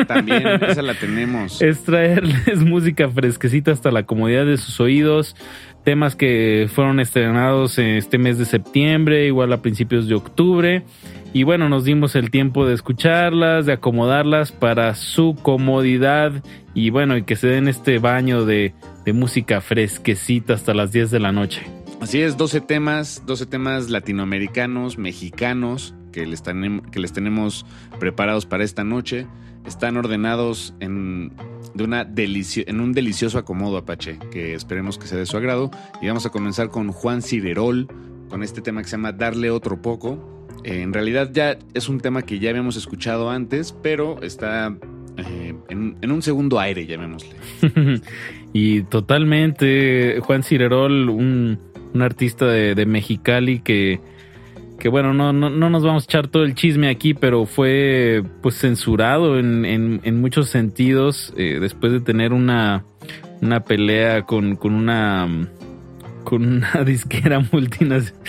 También, esa la tenemos. es traerles música fresquecita hasta la comodidad de sus oídos, temas que fueron estrenados este mes de septiembre, igual a principios de octubre. Y bueno, nos dimos el tiempo de escucharlas, de acomodarlas para su comodidad y bueno, y que se den este baño de, de música fresquecita hasta las 10 de la noche. Así es, 12 temas, 12 temas latinoamericanos, mexicanos, que les, que les tenemos preparados para esta noche. Están ordenados en, de una en un delicioso acomodo Apache, que esperemos que sea de su agrado. Y vamos a comenzar con Juan Cirerol, con este tema que se llama Darle otro poco. Eh, en realidad ya es un tema que ya habíamos escuchado antes, pero está eh, en, en un segundo aire, llamémosle. y totalmente, Juan Cirerol, un, un artista de, de Mexicali que, que bueno, no, no, no nos vamos a echar todo el chisme aquí, pero fue pues censurado en, en, en muchos sentidos eh, después de tener una, una pelea con, con una con una disquera multinacional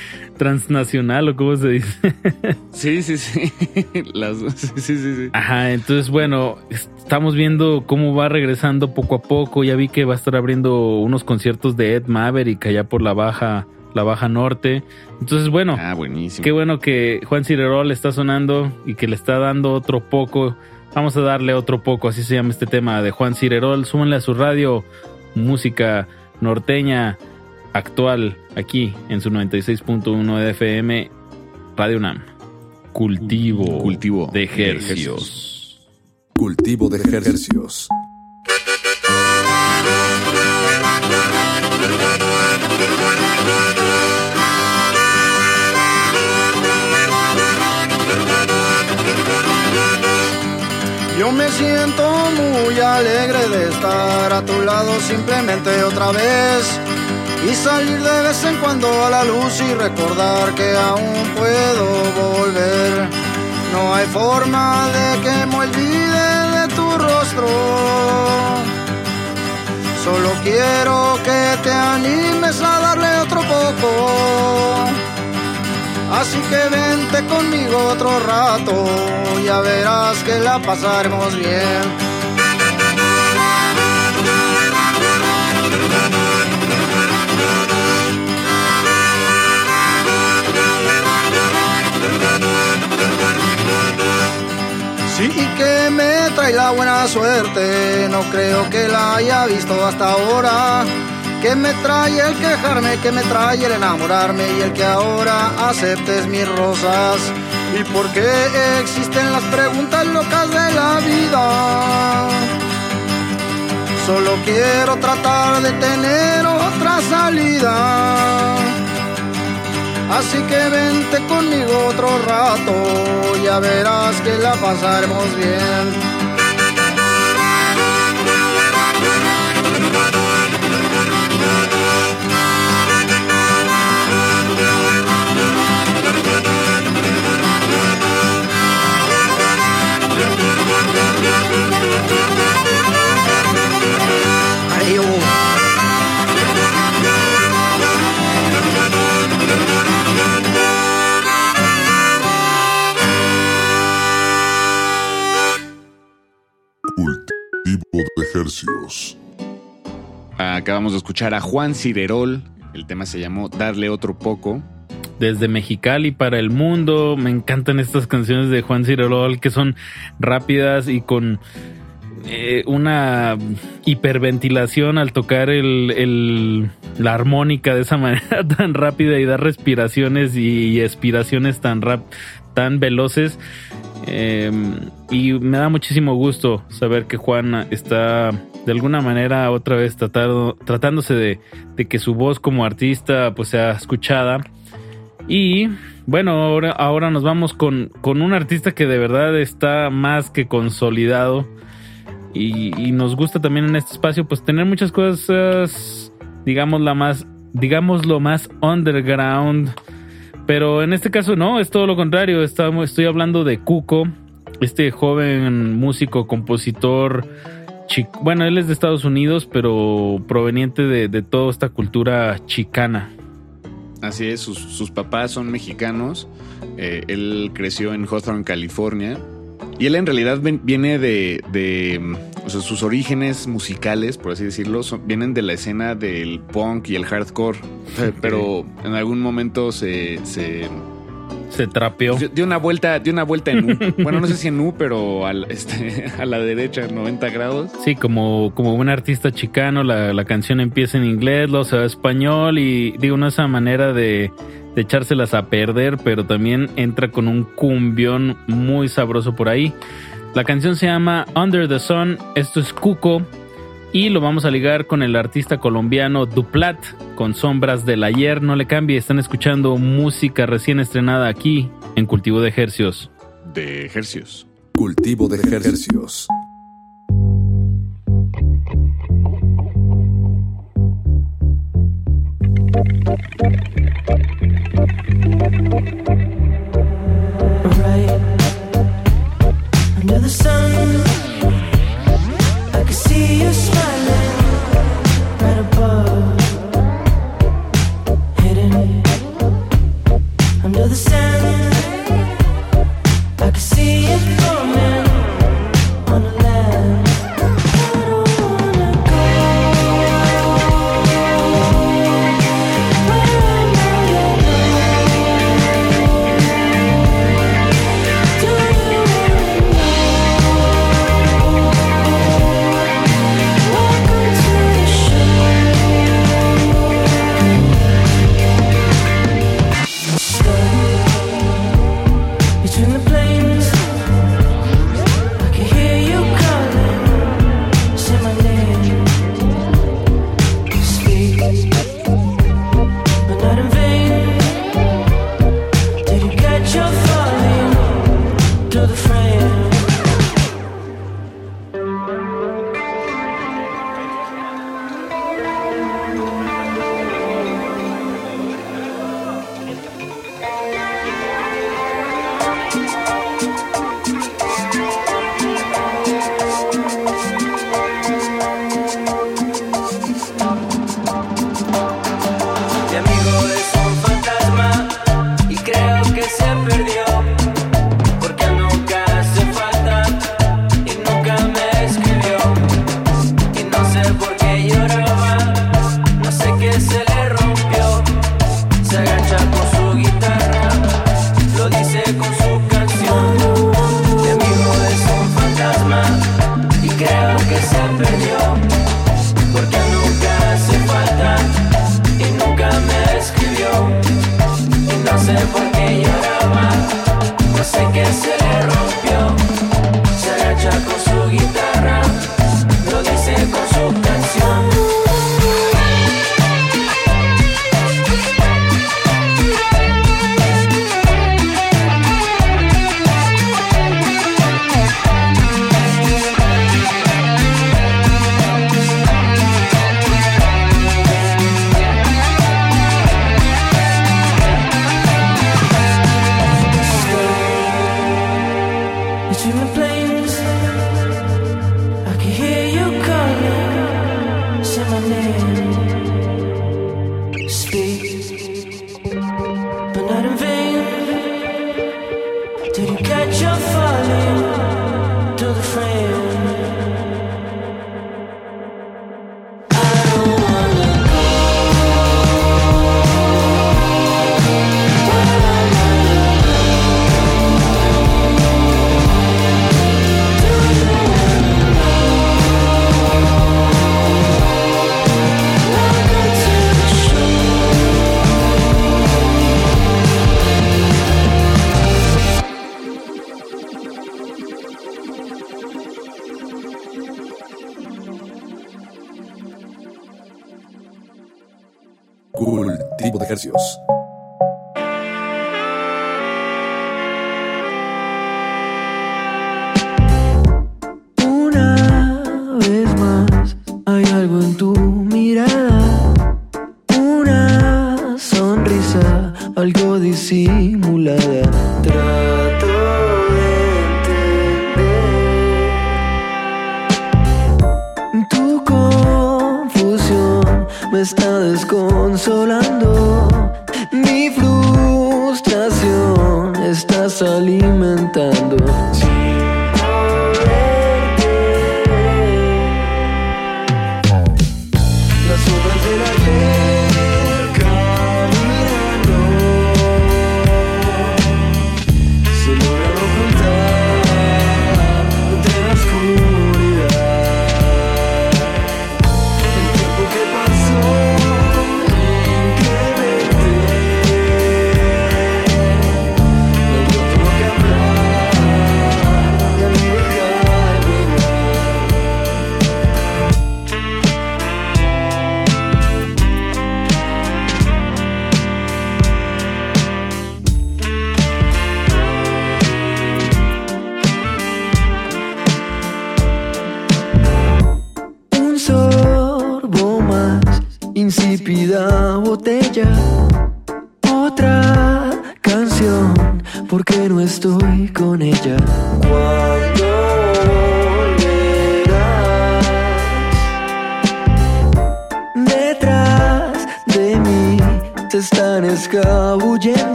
transnacional o cómo se dice. Sí, sí, sí. Las, sí, sí, sí, sí. Ajá, entonces bueno, estamos viendo cómo va regresando poco a poco. Ya vi que va a estar abriendo unos conciertos de Ed Maverick allá por la baja, la baja norte. Entonces, bueno, Ah, buenísimo. qué bueno que Juan Cirerol está sonando y que le está dando otro poco. Vamos a darle otro poco, así se llama este tema de Juan Cirerol. Súmenle a su radio música norteña actual aquí en su 96.1 de FM Radio UNAM. Cultivo, Cultivo de de ejercicios. Cultivo de ejercicios. Yo me siento muy alegre de estar a tu lado simplemente otra vez y salir de vez en cuando a la luz y recordar que aún puedo volver. No hay forma de que me olvide de tu rostro. Solo quiero que te animes a darle otro poco. Así que vente conmigo otro rato, ya verás que la pasaremos bien. Sí, que me trae la buena suerte, no creo que la haya visto hasta ahora. Que me trae el quejarme, que me trae el enamorarme y el que ahora aceptes mis rosas. ¿Y por qué existen las preguntas locas de la vida? Solo quiero tratar de tener otra salida. Así que vente conmigo otro rato, ya verás que la pasaremos bien. De ejercicios. Acabamos de escuchar a Juan Cirerol. El tema se llamó Darle otro poco. Desde Mexicali para el mundo. Me encantan estas canciones de Juan Cirerol que son rápidas y con eh, una hiperventilación al tocar el, el- la armónica de esa manera tan rápida y dar respiraciones y, expiraciones tan rap, tan veloces. Eh, y me da muchísimo gusto saber que Juan está de alguna manera otra vez tratándose de, de que su voz como artista pues sea escuchada. Y bueno, ahora, ahora nos vamos con, con un artista que de verdad está más que consolidado. Y, y nos gusta también en este espacio pues tener muchas cosas, digamos, la más, digamos lo más underground. Pero en este caso no, es todo lo contrario. Estamos, estoy hablando de Cuco, este joven músico, compositor. Bueno, él es de Estados Unidos, pero proveniente de, de toda esta cultura chicana. Así es, sus, sus papás son mexicanos. Eh, él creció en Hawthorne, California. Y él en realidad viene de, de, o sea, sus orígenes musicales, por así decirlo, son- vienen de la escena del punk y el hardcore. Pero en algún momento se, se Se trapeó. dio- dio una vuelta, dio una vuelta en U. Bueno, no sé si en U, pero al- este, a la derecha, 90 grados. Sí, como, como un artista chicano, la, la canción empieza en inglés, luego se va a español y digo, no esa manera de, de echárselas a perder, pero también entra con un cumbión muy sabroso por ahí. La canción se llama Under the Sun, esto es Cuco, y lo vamos a ligar con el artista colombiano Duplat, con Sombras del Ayer, no le cambie, están escuchando música recién estrenada aquí en Cultivo de Ejercios. De Ejercios. Cultivo de Ejercios. Right under the sun, I can see you.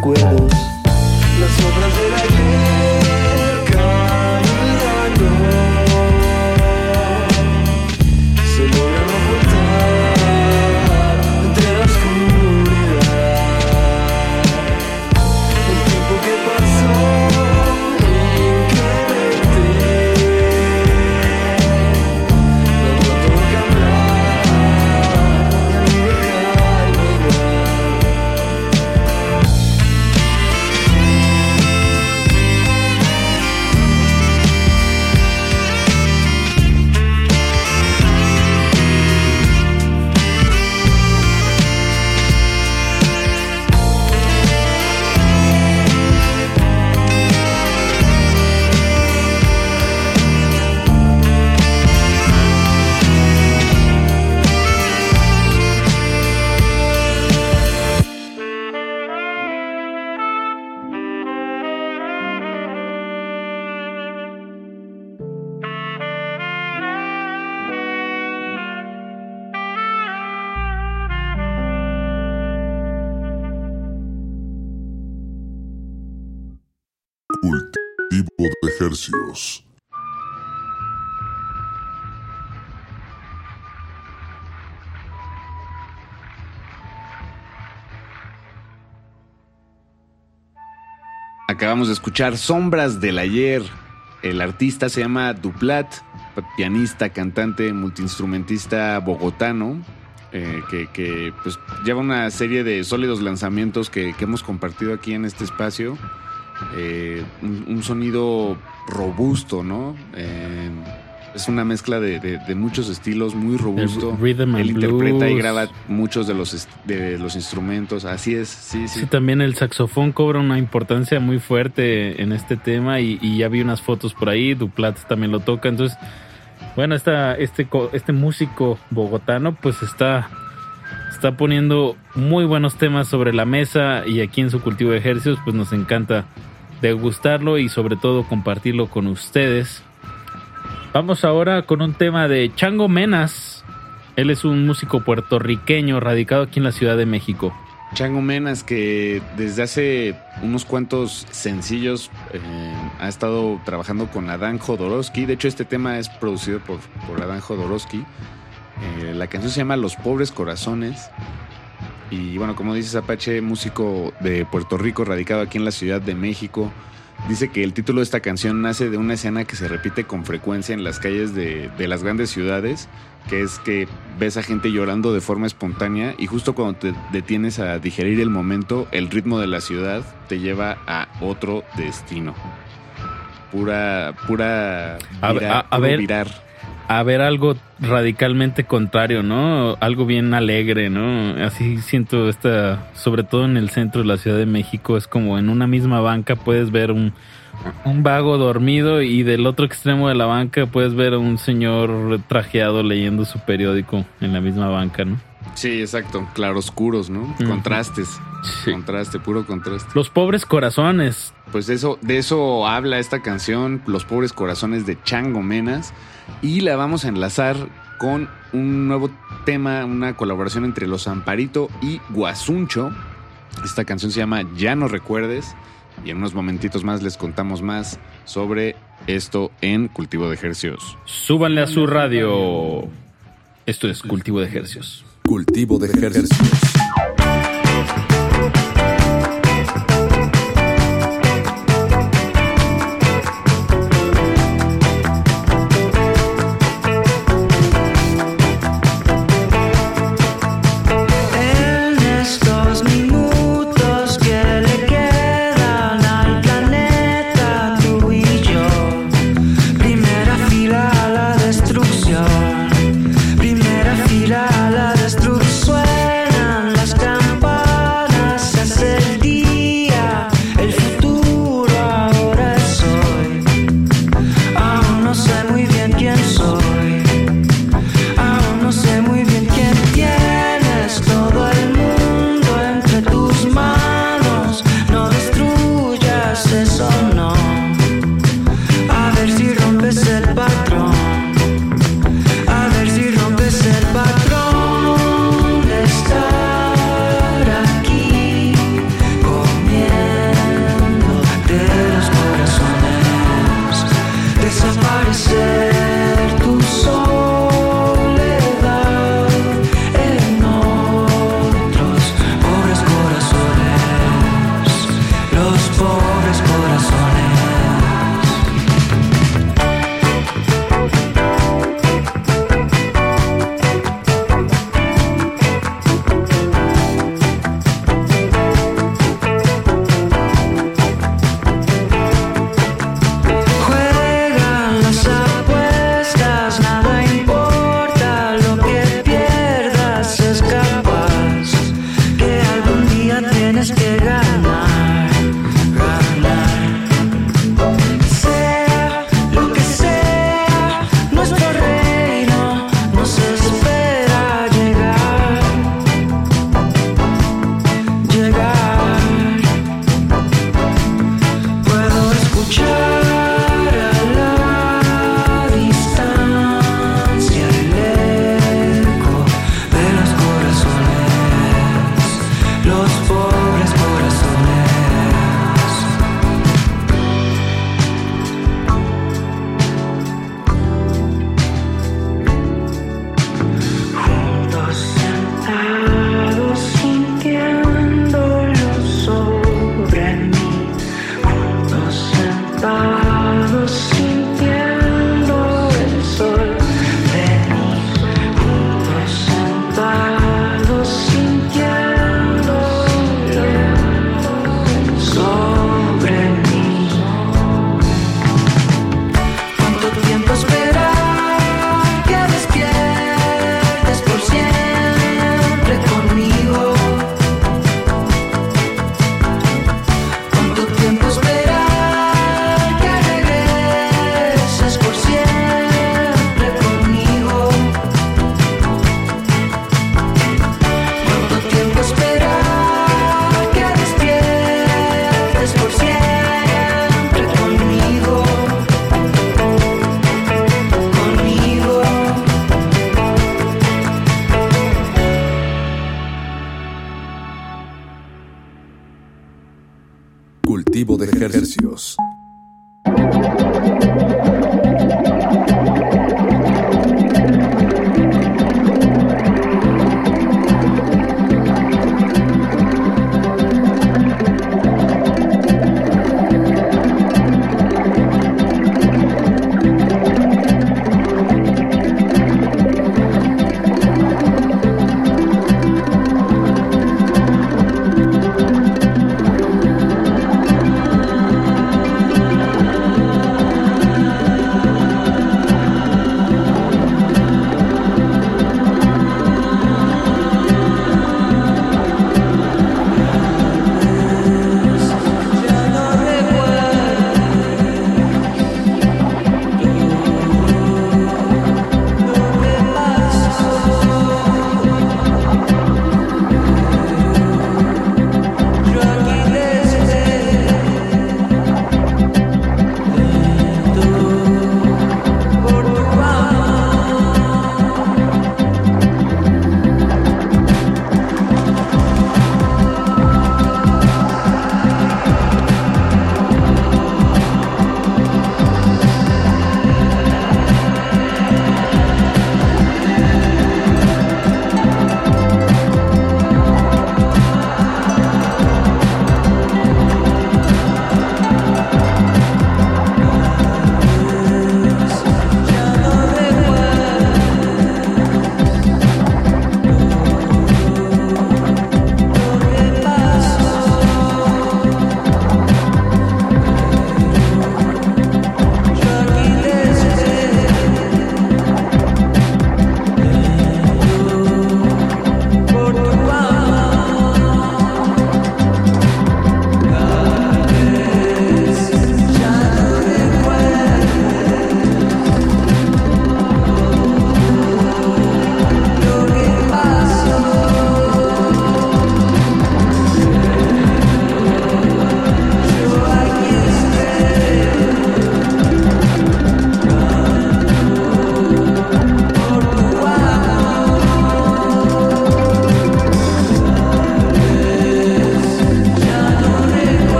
归路。De escuchar Sombras del Ayer. El artista se llama Duplat, pianista, cantante, multiinstrumentista bogotano, eh, que, que, pues, lleva una serie de sólidos lanzamientos que, que hemos compartido aquí en este espacio. Eh, un, un sonido robusto, ¿no? Eh, es una mezcla de, de- de muchos estilos, muy robusto. El rhythm and Él interpreta y graba muchos de los, de los instrumentos. Así es, sí, sí. Sí, también el saxofón cobra una importancia muy fuerte en este tema y, y ya vi unas fotos por ahí, Duplat también lo toca, entonces, bueno, esta, este, este músico bogotano pues está, está poniendo muy buenos temas sobre la mesa y aquí en su cultivo de ejercicios pues nos encanta degustarlo y sobre todo compartirlo con ustedes. Vamos ahora con un tema de Chango Menas. Él es un músico puertorriqueño radicado aquí en la Ciudad de México. Chango Menas, que desde hace unos cuantos sencillos eh, ha estado trabajando con Adán Jodorowsky. De hecho, este tema es producido por, por Adán Jodorowsky. Eh, la canción se llama Los Pobres Corazones. Y bueno, como dices, Apache, músico de Puerto Rico, radicado aquí en la Ciudad de México, dice que el título de esta canción nace de una escena que se repite con frecuencia en las calles de, de las grandes ciudades, que es que ves a gente llorando de forma espontánea y justo cuando te detienes a digerir el momento, el ritmo de la ciudad te lleva a otro destino. Pura, pura, A, a- a puro ver, virar. A ver algo radicalmente contrario, ¿no? Algo bien alegre, ¿no? Así siento esta, sobre todo en el centro de la Ciudad de México, es como en una misma banca puedes ver un, un vago dormido y del otro extremo de la banca puedes ver a un señor trajeado leyendo su periódico en la misma banca, ¿no? Sí, exacto. Claroscuros, ¿no? Contrastes. Contraste, puro contraste. Los pobres corazones. Pues eso, de eso habla esta canción, Los pobres corazones de Chango Menas. Y la vamos a enlazar con un nuevo tema, una colaboración entre Los Amparito y Guasuncho. Esta canción se llama Ya no recuerdes. Y en unos momentitos más les contamos más sobre esto en Cultivo de Ejercios. Súbanle a su radio. Esto es Cultivo de Ejercios. Cultivo de ejercicios.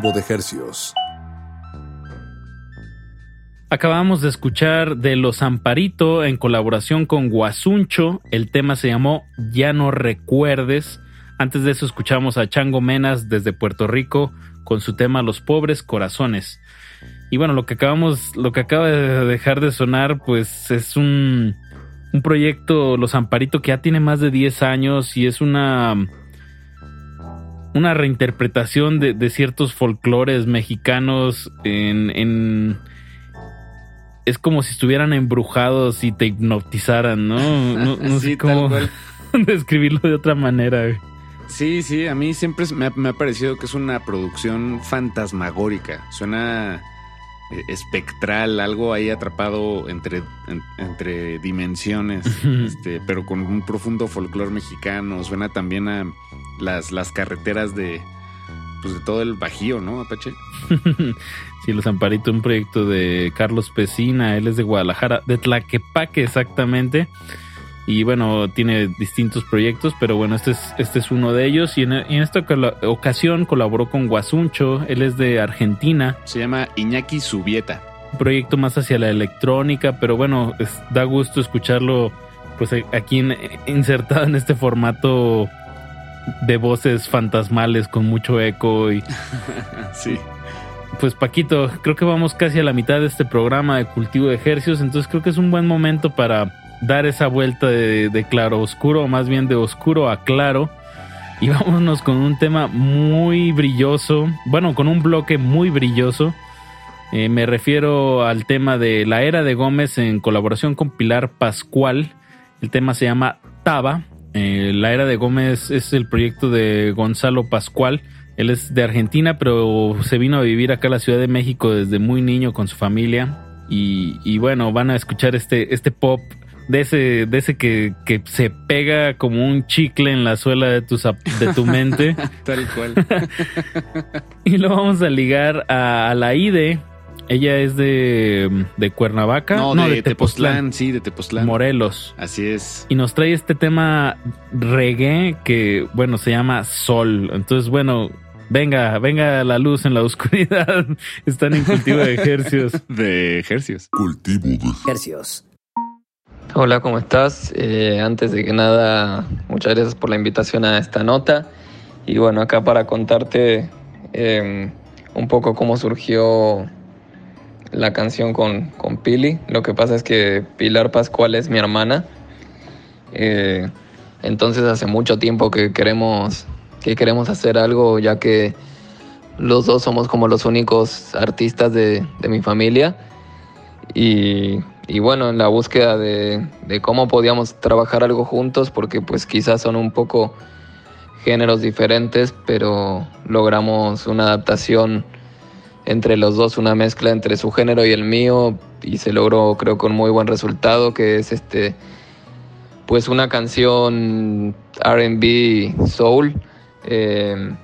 De Hercios. Acabamos de escuchar de Los Amparito en colaboración con Guasuncho. El tema se llamó Ya no recuerdes. Antes de eso escuchamos a Chango Menas desde Puerto Rico con su tema Los pobres corazones. Y bueno, lo que acabamos, lo que acaba de dejar de sonar, pues es un, un proyecto Los Amparito que ya tiene más de 10 años y es una una reinterpretación de, de ciertos folclores mexicanos en, en es como si estuvieran embrujados y te hipnotizaran, ¿no? No, no Sí, sé cómo describirlo de otra manera. güey. Sí, sí, a mí siempre me ha, me ha parecido que es una producción fantasmagórica. Suena espectral, algo ahí atrapado entre, en- entre dimensiones, este, pero con un profundo folclore mexicano. Suena también a las, las carreteras de, pues de todo el Bajío, ¿no, Apache? sí, Los Amparito, un proyecto de Carlos Pesina, él es de Guadalajara, de Tlaquepaque exactamente. Y bueno, tiene distintos proyectos, pero bueno, este es, este es uno de ellos. Y en, esta ocasión colaboró con Guasuncho, él es de Argentina. Se llama Iñaki Subieta. Un proyecto más hacia la electrónica, pero bueno, es- da gusto escucharlo pues eh, aquí en- insertado en este formato de voces fantasmales con mucho eco y sí. pues Paquito, creo que vamos casi a la mitad de este programa de cultivo de ejercicios, entonces creo que es un buen momento para dar esa vuelta de, claro oscuro, o más bien de oscuro a claro. Y vámonos con un tema muy brilloso, bueno, con un bloque muy brilloso. Eh, me refiero al tema de la era de Gómez en colaboración con Pilar Pascual. El tema se llama Taba. Eh, la era de Gómez es el proyecto de Gonzalo Pascual. Él es de Argentina, pero se vino a vivir acá a la Ciudad de México desde muy niño con su familia. Y, y bueno, van a escuchar este, este pop de ese, de ese que, que se pega como un chicle en la suela de tu, de tu mente. Tal cual. Y lo vamos a ligar a, a la IDE. Ella es de, de Cuernavaca. No, de, Tepoztlán, sí, de Tepoztlán. Morelos. Así es. Y nos trae este tema reggae que, bueno, se llama Sol. Entonces, bueno, venga, venga la luz en la oscuridad. Están en cultivo de ejercicios. De ejercicios. Cultivo de Hercios. Hola, ¿cómo estás? Eh, antes de que nada, muchas gracias por la invitación a esta nota. Y bueno, acá para contarte eh, un poco cómo surgió la canción con, con Pili. Lo que pasa es que Pilar Pascual es mi hermana. Eh, entonces hace mucho tiempo que queremos, que queremos hacer algo, ya que los dos somos como los únicos artistas de, de mi familia. Y, y bueno, en la búsqueda de, de cómo podíamos trabajar algo juntos, porque pues quizás son un poco géneros diferentes, pero logramos una adaptación entre los dos, una mezcla entre su género y el mío, y se logró creo con muy buen resultado, que es este pues una canción RB soul. eh,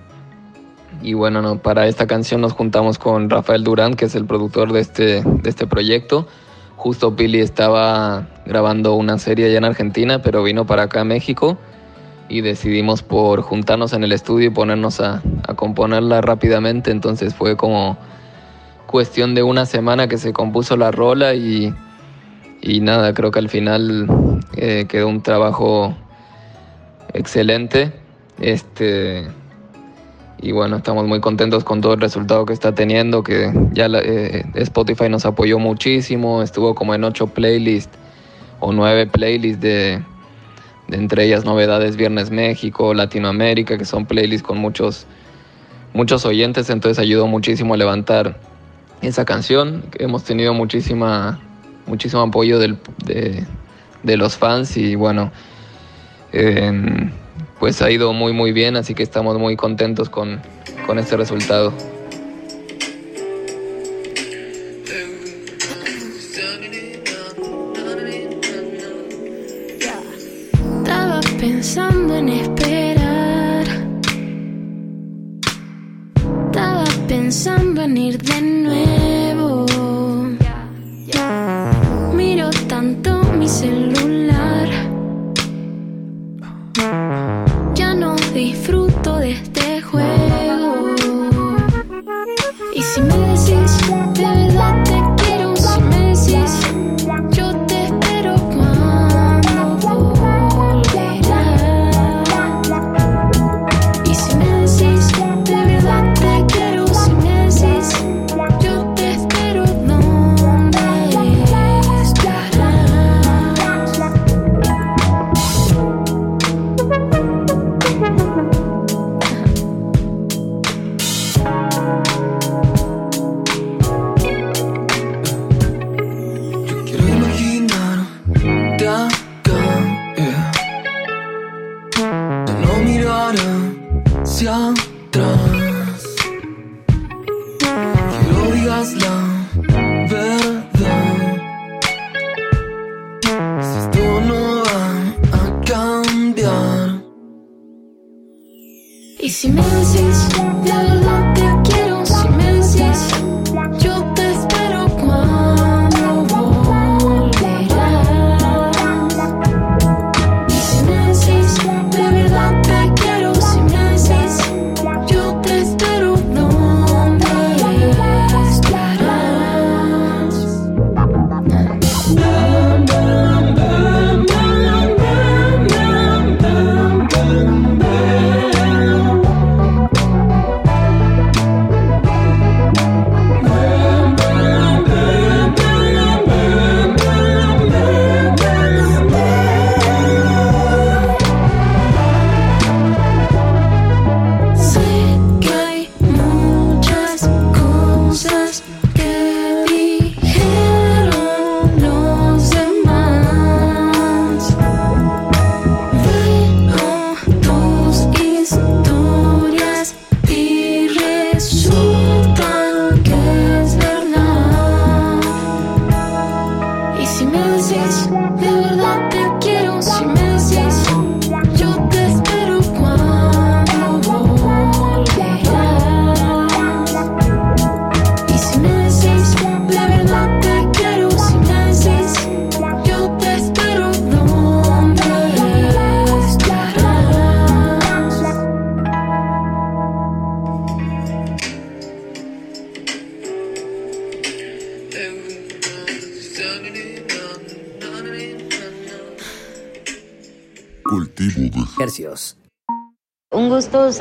y bueno, no, para esta canción nos juntamos con Rafael Durán, que es el productor de este, de este proyecto. Justo Pili estaba grabando una serie allá en Argentina, pero vino para acá a México y decidimos por juntarnos en el estudio y ponernos a, a componerla rápidamente. Entonces fue como cuestión de una semana que se compuso la rola y, y nada, creo que al final eh, quedó un trabajo excelente. Este, y bueno, estamos muy contentos con todo el resultado que está teniendo, que ya eh, Spotify nos apoyó muchísimo, estuvo como en ocho playlists o nueve playlists de, de entre ellas novedades Viernes México, Latinoamérica, que son playlists con muchos, muchos oyentes, entonces ayudó muchísimo a levantar esa canción. Hemos tenido muchísima, muchísimo apoyo del- de, los fans y bueno, eh, pues ha ido muy muy bien, así que estamos muy contentos con, con este resultado. Estaba pensando en esperar. Estaba pensando en ir de nuevo.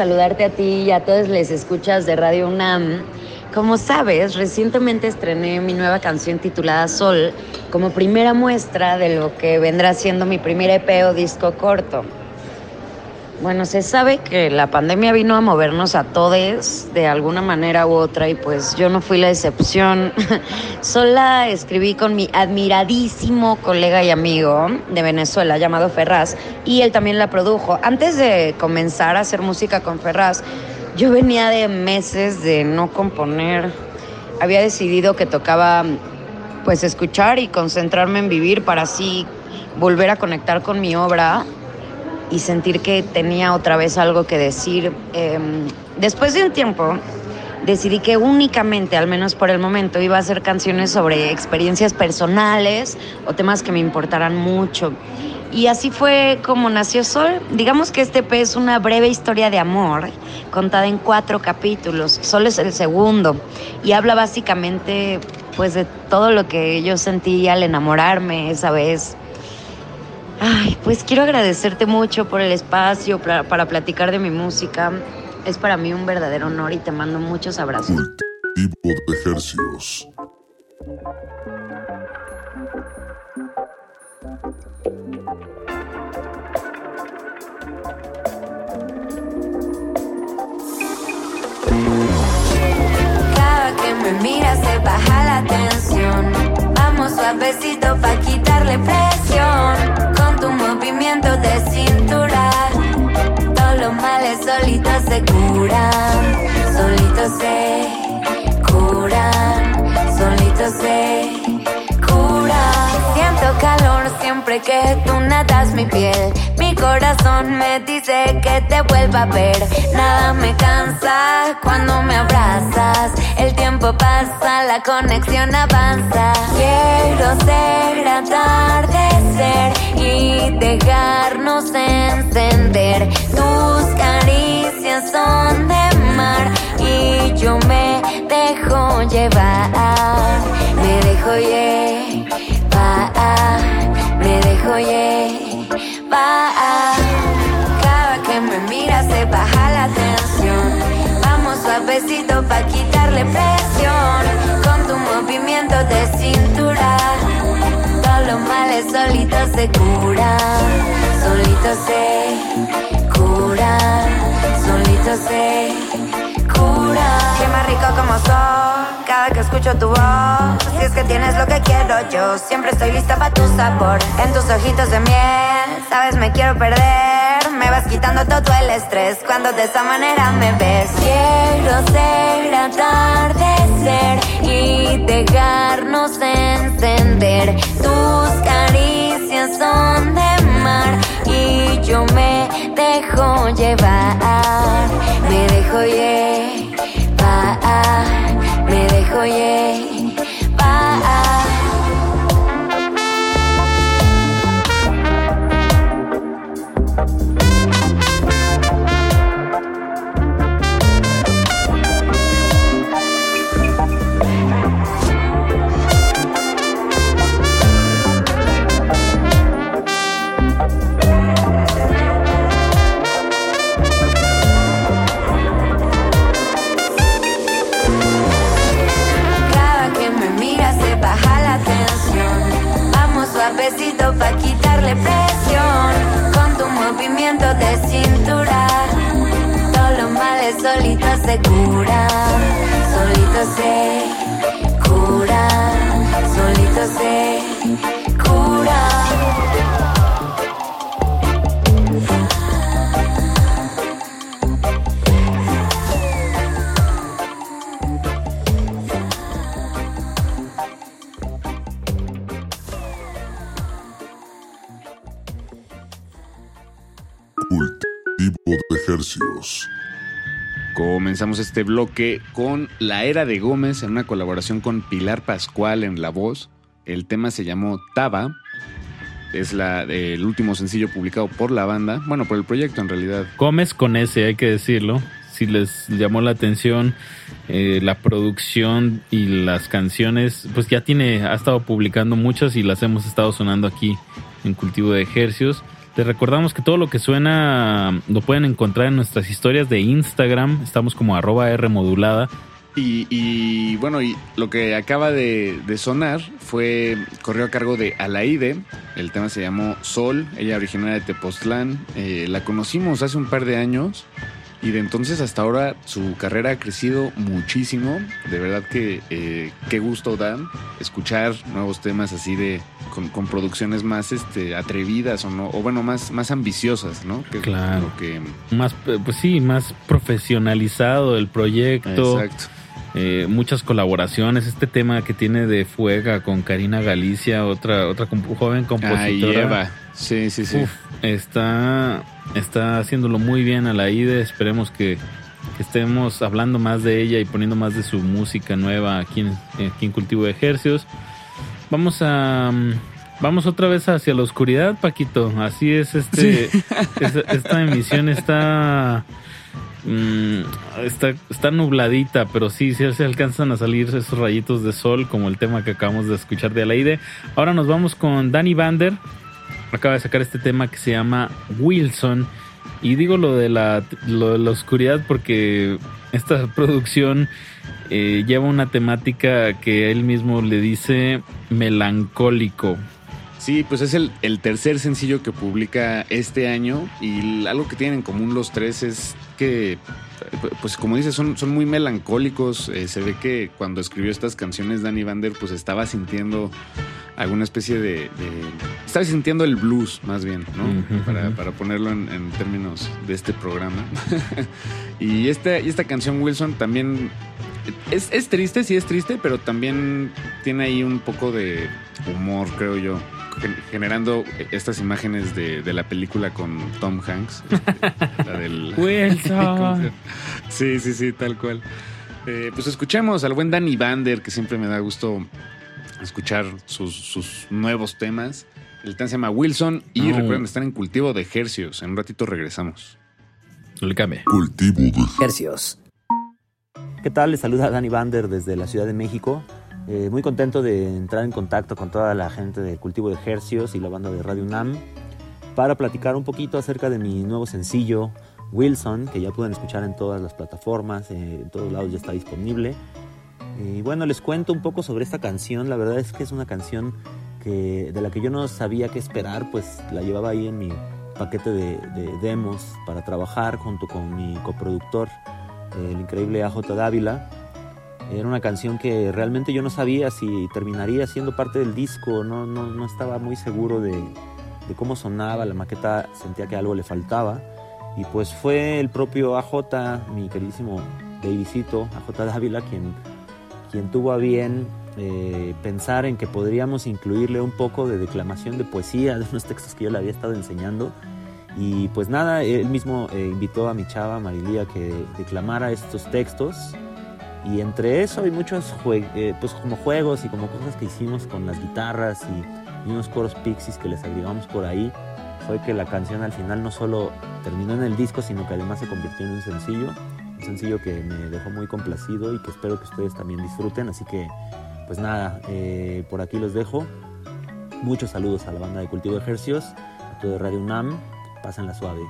Saludarte a ti y a todos les escuchas de Radio UNAM. Como sabes, recientemente estrené mi nueva canción titulada Sol como primera muestra de lo que vendrá siendo mi primer EP o disco corto. Bueno, se sabe que la pandemia vino a movernos a todos de alguna manera u otra y pues yo no fui la excepción. Sola escribí con mi admiradísimo colega y amigo de Venezuela llamado Ferraz y él también la produjo. Antes de comenzar a hacer música con Ferraz, yo venía de meses de no componer. Había decidido que tocaba pues escuchar y concentrarme en vivir para así volver a conectar con mi obra y sentir que tenía otra vez algo que decir. Eh, después de un tiempo, decidí que únicamente, al menos por el momento, iba a hacer canciones sobre experiencias personales o temas que me importaran mucho. Y así fue como nació Sol. Digamos que este EP es una breve historia de amor contada en cuatro capítulos. Sol es el segundo y habla básicamente pues de todo lo que yo sentí al enamorarme esa vez Ay, pues quiero agradecerte mucho por el espacio para platicar de mi música. Es para mí un verdadero honor y te mando muchos abrazos. Cultivo de Hercios. Cada que me miras se baja la tensión. Vamos suavecito pa' quitarle presión. Con tu movimiento de males solitos se curan. Solitos se curan. Solitos se curan. Siento calor siempre que tú nadas mi piel. Mi corazón me dice que te vuelva a ver. Nada me cansa cuando me abrazas. El tiempo pasa, la conexión avanza. Quiero ser atardecer y dejarnos encender. Tus caricias son de mar y yo me dejo llevar. Me dejo llevar, me dejo llevar. Cada que me miras se baja la tensión. Vamos suavecito pa' quitarle presión. Con tu movimiento de cintura. Todos los males solitos se curan. Solitos se curan. Solitos se curan. Qué más rico como son. Cada que escucho tu voz. Si es que tienes lo que quiero yo. Siempre estoy lista para tu sabor. En tus ojitos de miel. Sabes, me quiero perder. Me vas quitando todo el estrés cuando de esa manera me ves. Quiero ser atardecer y dejarnos encender. Tus caricias son de yo me dejo llevar. me dejo llevar, me dejo llevar. Pa' quitarle presión. Con tu movimiento de cintura. Todos los males solitos se curan. Solito se cura. Solito se cura. De ejercicios. Comenzamos este bloque con La Era de Gómez en una colaboración con Pilar Pascual en la voz. El tema se llamó Taba. Es la, el último sencillo publicado por la banda. Bueno, por el proyecto en realidad. Gómez con ese, hay que decirlo. Si les llamó la atención eh, la producción y las canciones, pues ya tiene, ha estado publicando muchas y las hemos estado sonando aquí en Cultivo de Ejercios. Les recordamos que todo lo que suena lo pueden encontrar en nuestras historias de Instagram. Estamos como arroba R. Y, y, bueno, y lo que acaba de, sonar fue, corrió a cargo de Alaide. El tema se llamó Sol, ella originaria de Tepoztlán. Eh, la conocimos hace un par de años y de entonces hasta ahora su carrera ha crecido muchísimo. De verdad que eh, qué gusto da escuchar nuevos temas así de con, con producciones más este, atrevidas o no, o bueno, más, más ambiciosas, ¿no? Que Claro. que Más, eh, pues sí, más profesionalizado el proyecto. Exacto. Eh, muchas colaboraciones. Este tema que tiene de Fuega con Karina Galicia, otra, otra comp- joven compositora. Eva. Sí, sí, sí. Uf, está, está haciéndolo muy bien a la IDE. Esperemos que, que estemos hablando más de ella y poniendo más de su música nueva aquí en, aquí en Cultivo de Ejercios. Vamos a. Vamos otra vez hacia la oscuridad, Paquito. Así es, este, es- esta emisión está, mm, está, está nubladita, pero sí, sí se alcanzan a salir esos rayitos de sol, como el tema que acabamos de escuchar de Alaide. Ahora nos vamos con Danny Vander. Acaba de sacar este tema que se llama Wilson. Y digo lo de la, lo de la oscuridad porque esta producción eh, lleva una temática que él mismo le dice melancólico. Sí, pues es el, tercer sencillo que publica este año y algo que tienen en común los tres es que, pues como dices, son, son muy melancólicos. Eh, se ve que cuando escribió estas canciones Danny Vander pues estaba sintiendo alguna especie de... de- estaba sintiendo el blues más bien, ¿no? Para, para ponerlo en, en términos de este programa. y, esta, y esta canción Wilson también es, es triste, sí es triste, pero también tiene ahí un poco de humor, creo yo, gen- generando estas imágenes de, de la película con Tom Hanks. este, la del... Wilson. Sí, sí, sí, tal cual. Eh, pues escuchemos al buen Danny Vander, que siempre me da gusto escuchar sus, sus nuevos temas. El tema se llama Wilson y No. recuerden estar en cultivo de ejercios. En un ratito regresamos. No le cambie. Cultivo de Hercios. ¿Qué tal? Les saluda Dani Bander desde la Ciudad de México. Eh, muy contento de entrar en contacto con toda la gente de Cultivo de Hercios y la banda de Radio UNAM para platicar un poquito acerca de mi nuevo sencillo, Wilson, que ya pueden escuchar en todas las plataformas, eh, en todos lados ya está disponible. Y bueno, les cuento un poco sobre esta canción. La verdad es que es una canción que, de la que yo no sabía qué esperar, pues la llevaba ahí en mi paquete de, de demos para trabajar junto con mi coproductor, el increíble AJ Dávila. Era una canción que realmente yo no sabía si terminaría siendo parte del disco, no, no, no estaba muy seguro de, de cómo sonaba, la maqueta sentía que algo le faltaba. Y pues fue el propio AJ, mi queridísimo babycito, AJ Dávila, quien, quien tuvo a bien eh, pensar en que podríamos incluirle un poco de declamación de poesía, de unos textos que yo le había estado enseñando. Y pues nada, él mismo eh, invitó a mi chava Marilía que declamara estos textos. Y entre eso hay muchos eh, pues como juegos y como cosas que hicimos con las guitarras y, y unos coros pixies que les agregamos por ahí. Fue que la canción al final no solo terminó en el disco, sino que además se convirtió en un sencillo. Sencillo que me dejó muy complacido y que espero que ustedes también disfruten. Así que, pues nada, eh, por aquí los dejo. Muchos saludos a la banda de Cultivo de Ejercios, a todo Radio UNAM. Pásenla suave.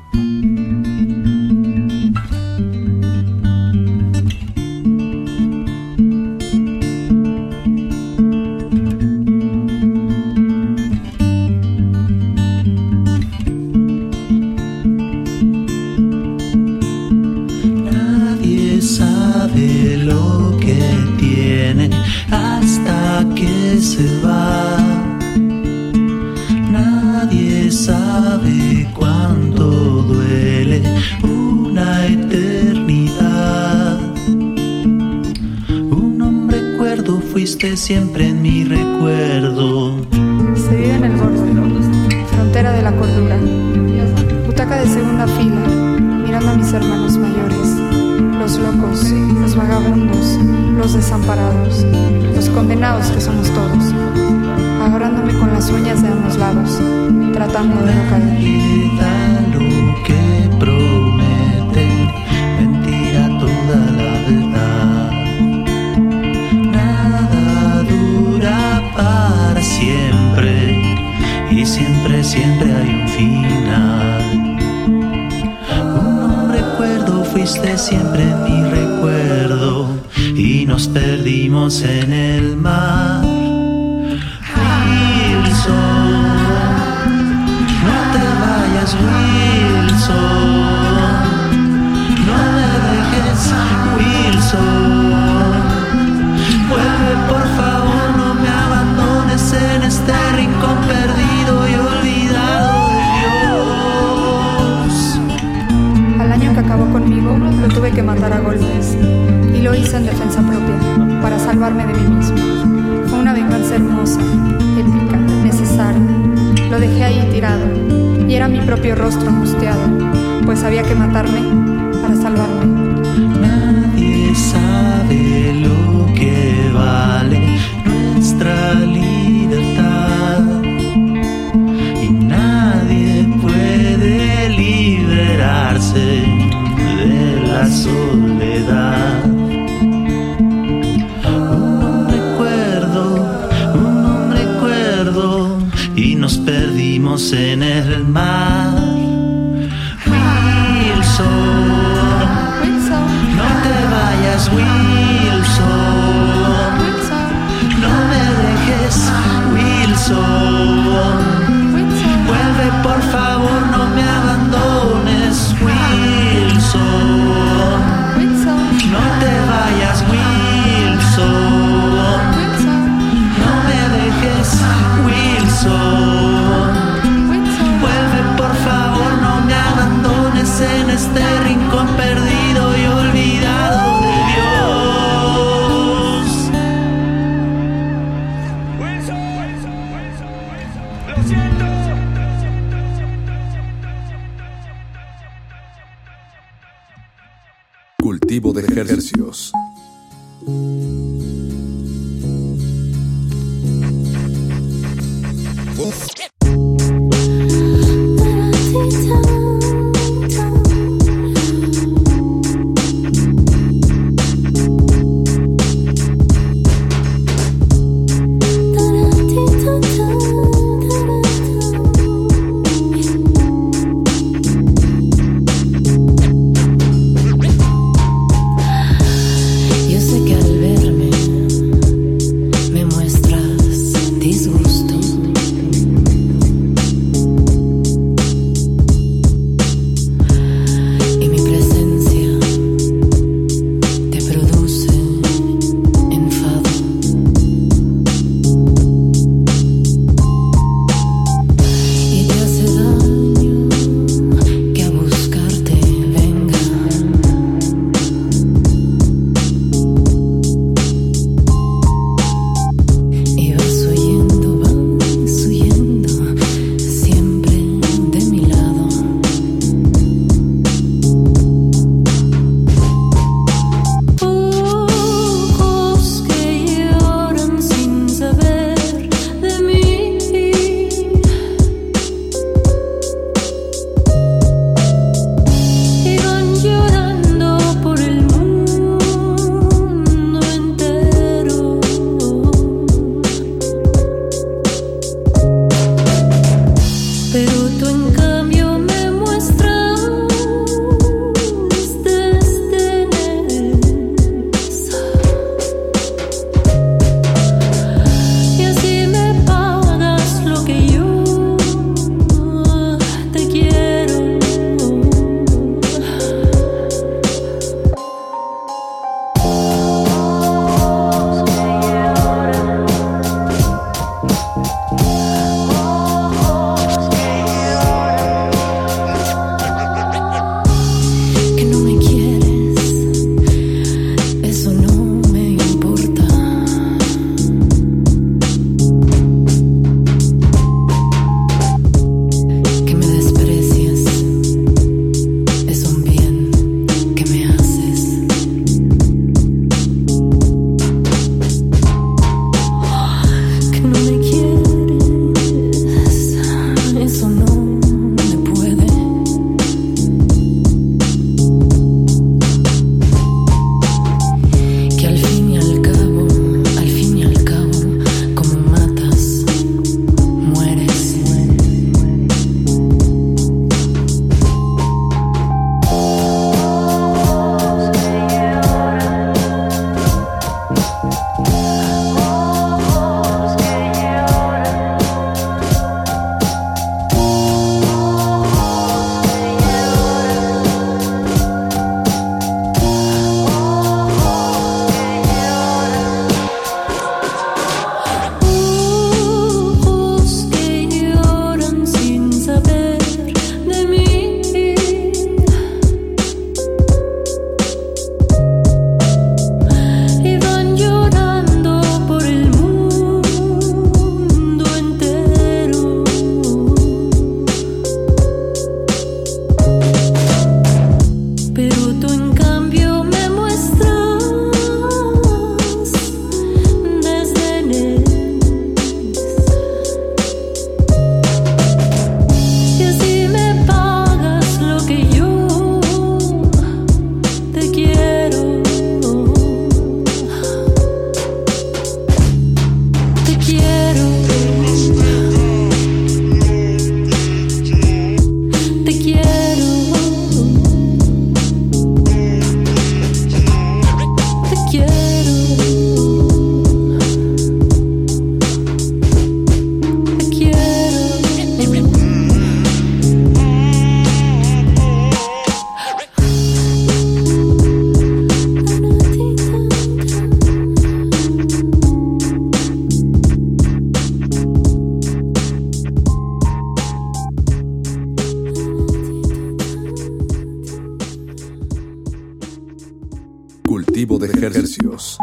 De ejercicios.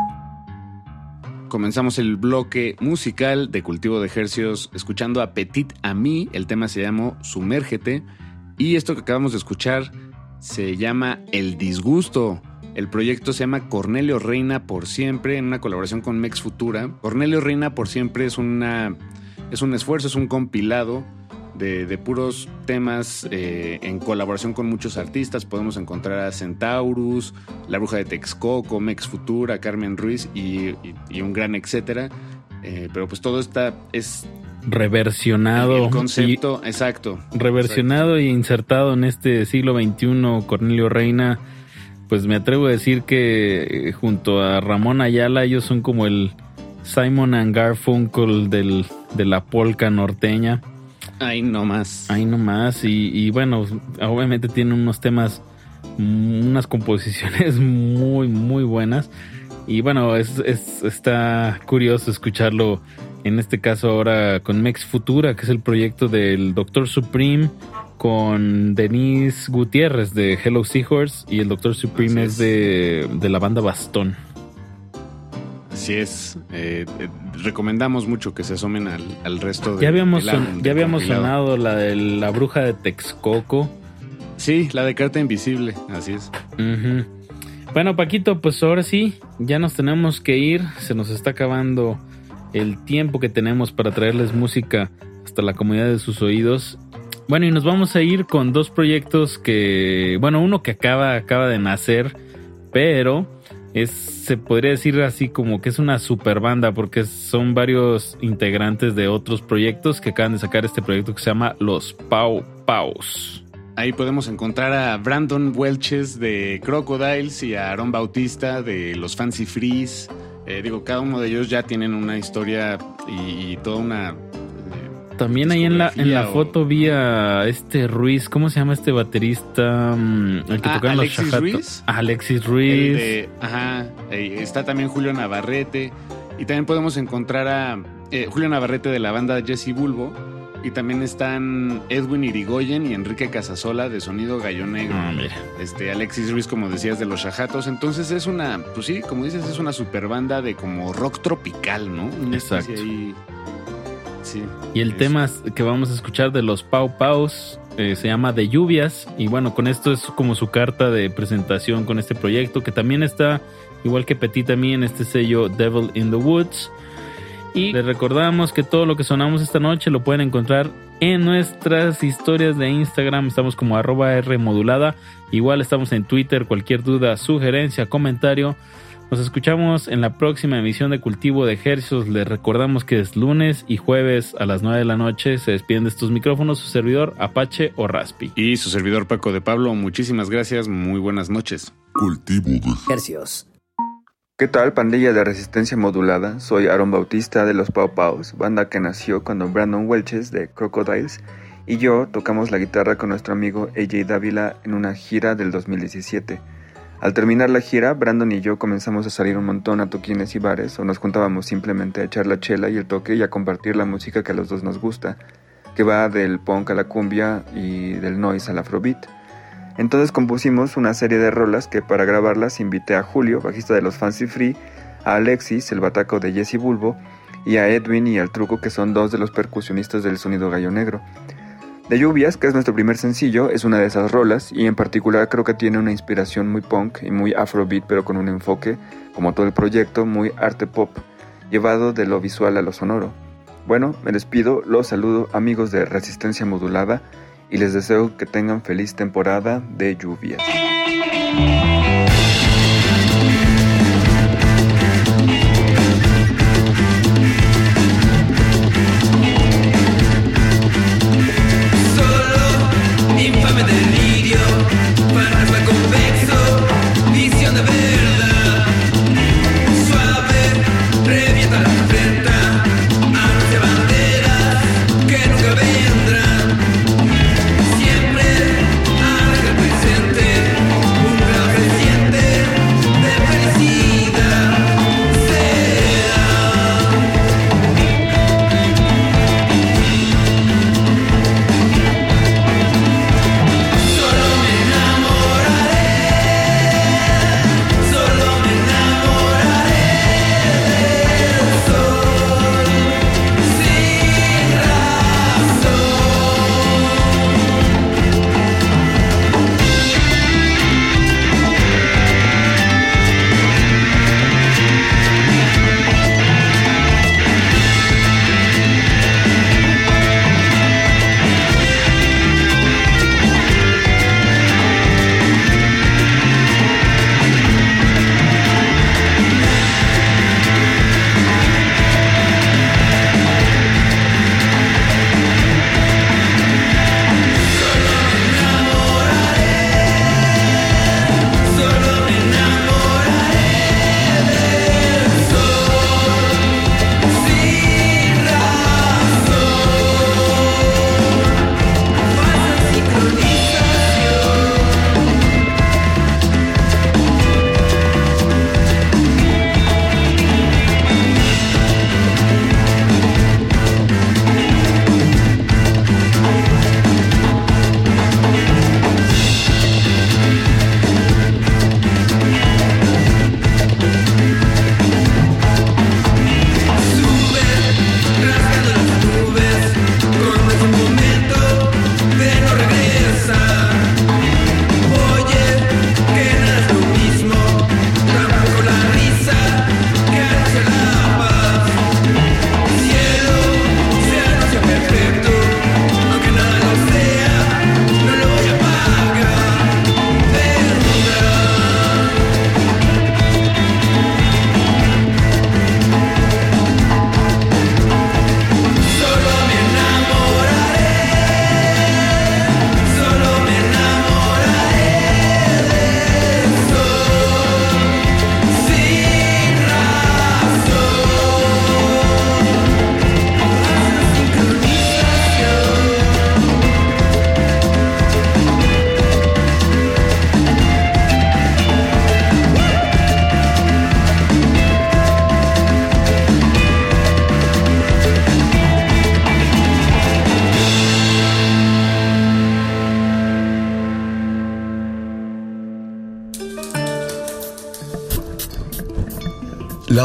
Comenzamos el bloque musical de Cultivo de Hercios escuchando a Petit Ami. El tema se llamó Sumérgete. Y esto que acabamos de escuchar se llama El Disgusto. El proyecto se llama Cornelio Reina por siempre en una colaboración con Mex Futura. Cornelio Reina por siempre es, una, es un esfuerzo, es un compilado de, de puros temas eh, en colaboración con muchos artistas. Podemos encontrar a Centaurus, La Bruja de Texcoco, Mex Futura, Carmen Ruiz y, y- y un gran etcétera. Eh, pero pues todo está es Reversionado. el concepto, exacto. reversionado e insertado en este siglo XXI, Cornelio Reina, pues me atrevo a decir que eh, junto a Ramón Ayala ellos son como el Simon and Garfunkel del, de la polca norteña. Ahí nomás. Ahí nomás. Y, y bueno, obviamente tiene unos temas, unas composiciones muy, muy buenas. Y bueno, es, es- está curioso escucharlo en este caso ahora con Mex Futura, que es el proyecto del Doctor Supreme con Denise Gutiérrez de Hello Seahorse y el Doctor Supreme es, de, de la banda Bastón. Así es. Eh, eh, recomendamos mucho que se asomen al, al resto de Ya habíamos, son- ya habíamos sonado la de la bruja de Texcoco. Sí, la de Carta Invisible, así es. Bueno, Paquito, pues ahora sí, ya nos tenemos que ir. Se nos está acabando el tiempo que tenemos para traerles música hasta la comunidad de sus oídos. Bueno, y nos vamos a ir con dos proyectos que, bueno, uno que acaba, acaba de nacer, pero se podría decir así como que es una super banda porque son varios integrantes de otros proyectos que acaban de sacar este proyecto que se llama Los Pau Paus. Ahí podemos encontrar a Brandon Welches de Crocodiles y a Aaron Bautista de los Fancy Freeze. Eh, digo, cada uno de ellos ya tienen una historia y, y toda una... También ahí en la, en la foto vi a este Ruiz, ¿cómo se llama este baterista? Mm, El que Ah, tocaba en los Alexis. Ruiz. Alexis Ruiz. de- ajá, está también Julio Navarrete. Y también podemos encontrar a eh, Julio Navarrete de la banda Jesse Bulbo. Y también están Edwin Irigoyen y Enrique Casasola de Sonido Gallo Negro. Ah, mira. Este, Alexis Ruiz, como decías, de los Shahatos. Entonces es una, pues sí, como dices, es una super banda de como rock tropical, ¿no? Una Exacto. ahí- Sí. Y el tema que vamos a escuchar de los Pau Paus eh, se llama De Lluvias. Y bueno, con esto es como su carta de presentación con este proyecto, que también está, igual que Petit también, en este sello Devil in the Woods. Y les recordamos que todo lo que sonamos esta noche lo pueden encontrar en nuestras historias de Instagram. Estamos como arroba R modulada. Igual estamos en Twitter. Cualquier duda, sugerencia, comentario. Nos escuchamos en la próxima emisión de Cultivo de Ejercicios. Les recordamos que es lunes y jueves a las 9 de la noche. Se despiden de estos micrófonos su servidor Apache o Raspi. Y su servidor Paco de Pablo, muchísimas gracias, muy buenas noches. Cultivo de Hercios. ¿Qué tal, pandilla de resistencia modulada? Soy Aaron Bautista de los Pau Paus, banda que nació cuando Brandon Welches de Crocodiles y yo tocamos la guitarra con nuestro amigo AJ Dávila en una gira del 2017. Al terminar la gira, Brandon y yo comenzamos a salir un montón a toquines y bares o nos juntábamos simplemente a echar la chela y el toque y a compartir la música que a los dos nos gusta, que va del punk a la cumbia y del noise al afrobeat. Entonces compusimos una serie de rolas que para grabarlas invité a Julio, bajista de los Fancy Free, a Alexis, el bataco de Jesse Bulbo, y a Edwin y al Truco, que son dos de los percusionistas del sonido gallo negro. De Lluvias, que es nuestro primer sencillo, es una de esas rolas y en particular creo que tiene una inspiración muy punk y muy afrobeat, pero con un enfoque, como todo el proyecto, muy arte pop, llevado de lo visual a lo sonoro. Bueno, me despido, los saludo amigos de Resistencia Modulada y les deseo que tengan feliz temporada de lluvias.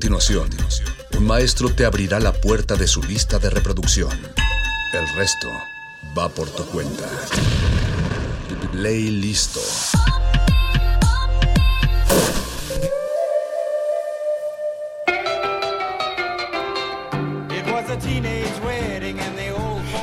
Continuación, un maestro te abrirá la puerta de su lista de reproducción. El resto va por tu cuenta. Ley listo.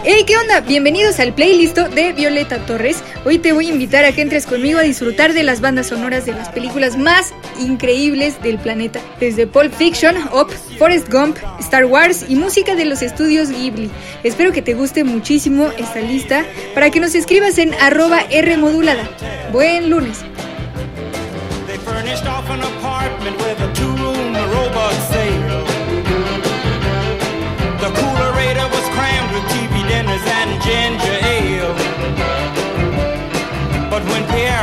Hey, ¿qué onda? Bienvenidos al playlist de Violeta Torres. Hoy te voy a invitar a que entres conmigo a disfrutar de las bandas sonoras de las películas más increíbles del planeta, desde Pulp Fiction, Up, Forrest Gump, Star Wars y música de los estudios Ghibli. Espero que te guste muchísimo esta lista para que nos escribas en arroba Rmodulada. Buen lunes.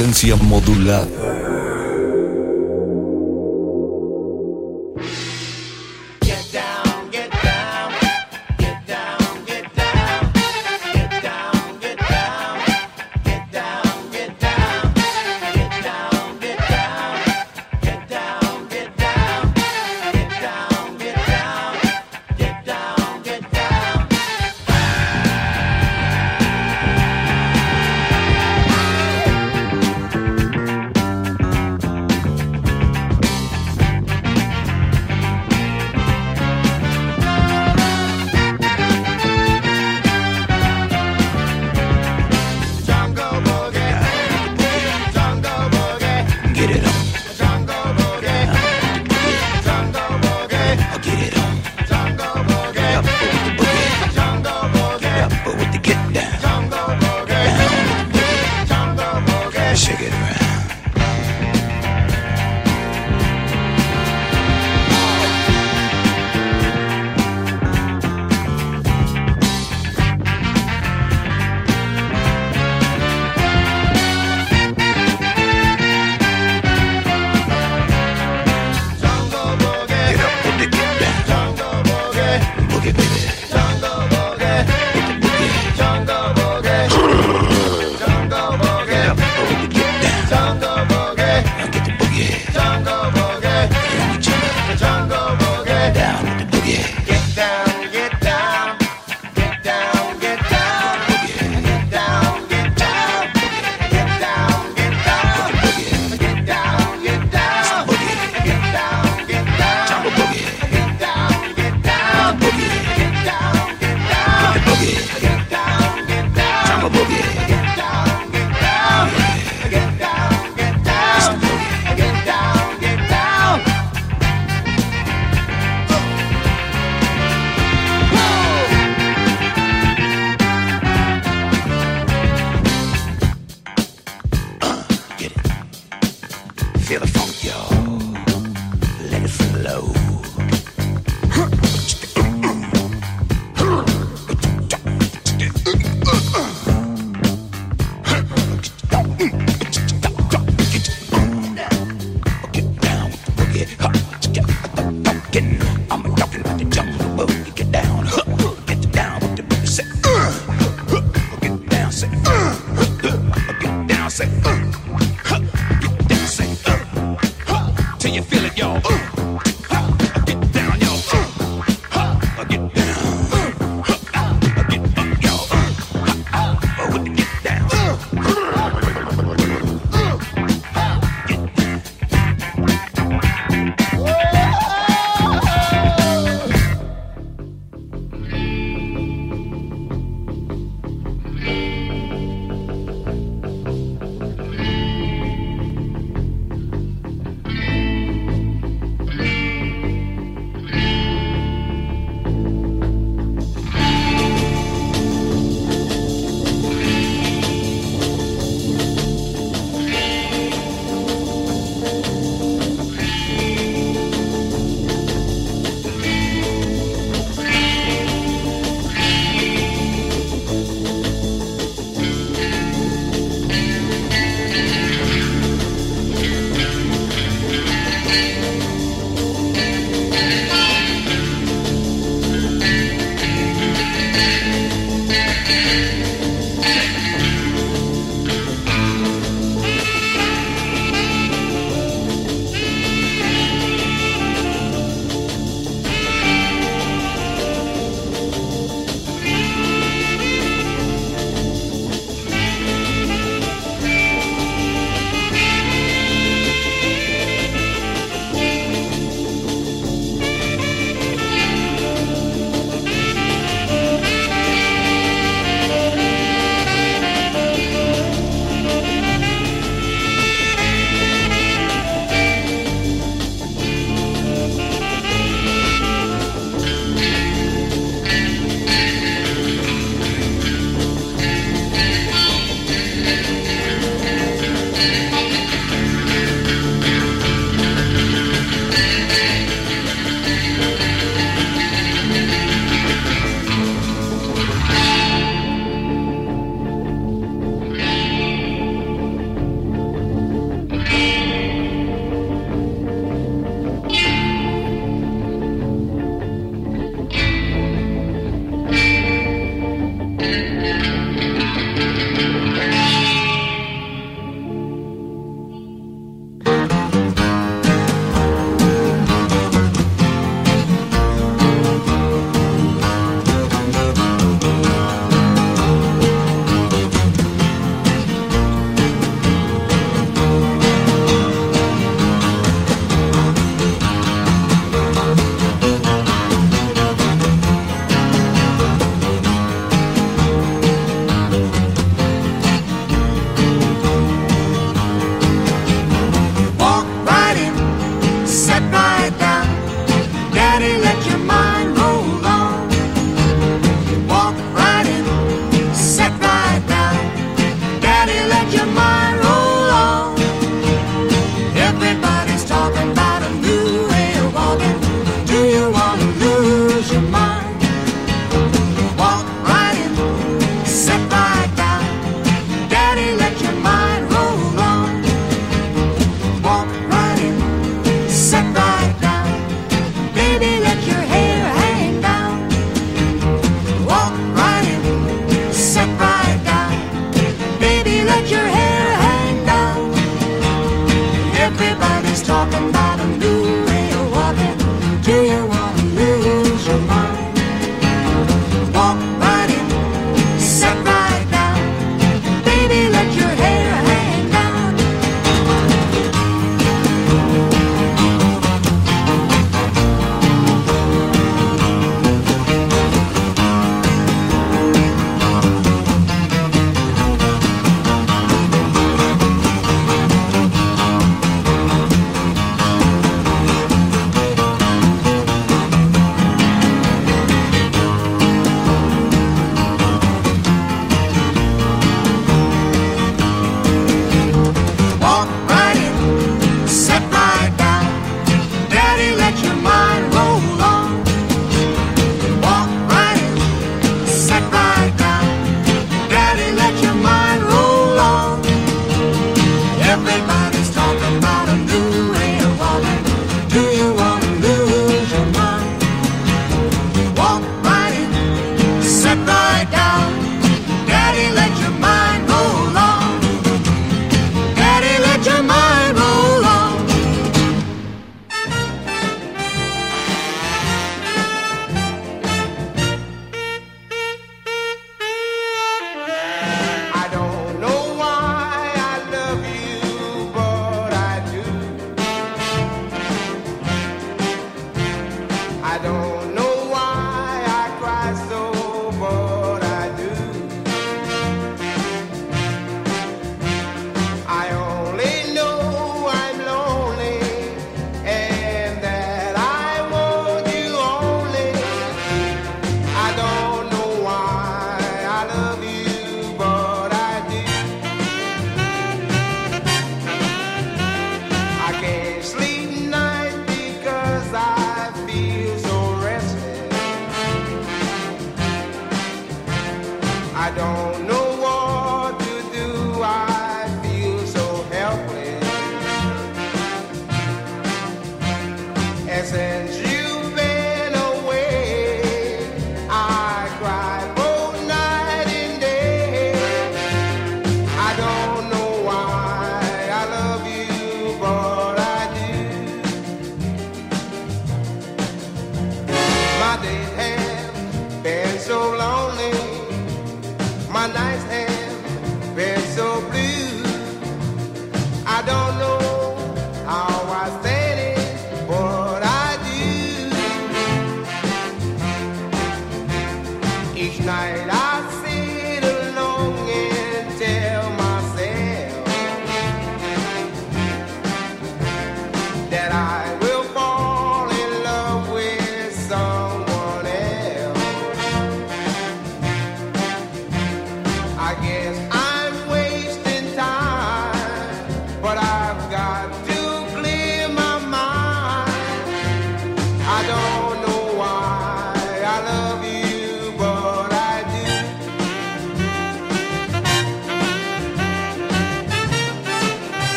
Resistencia modulada.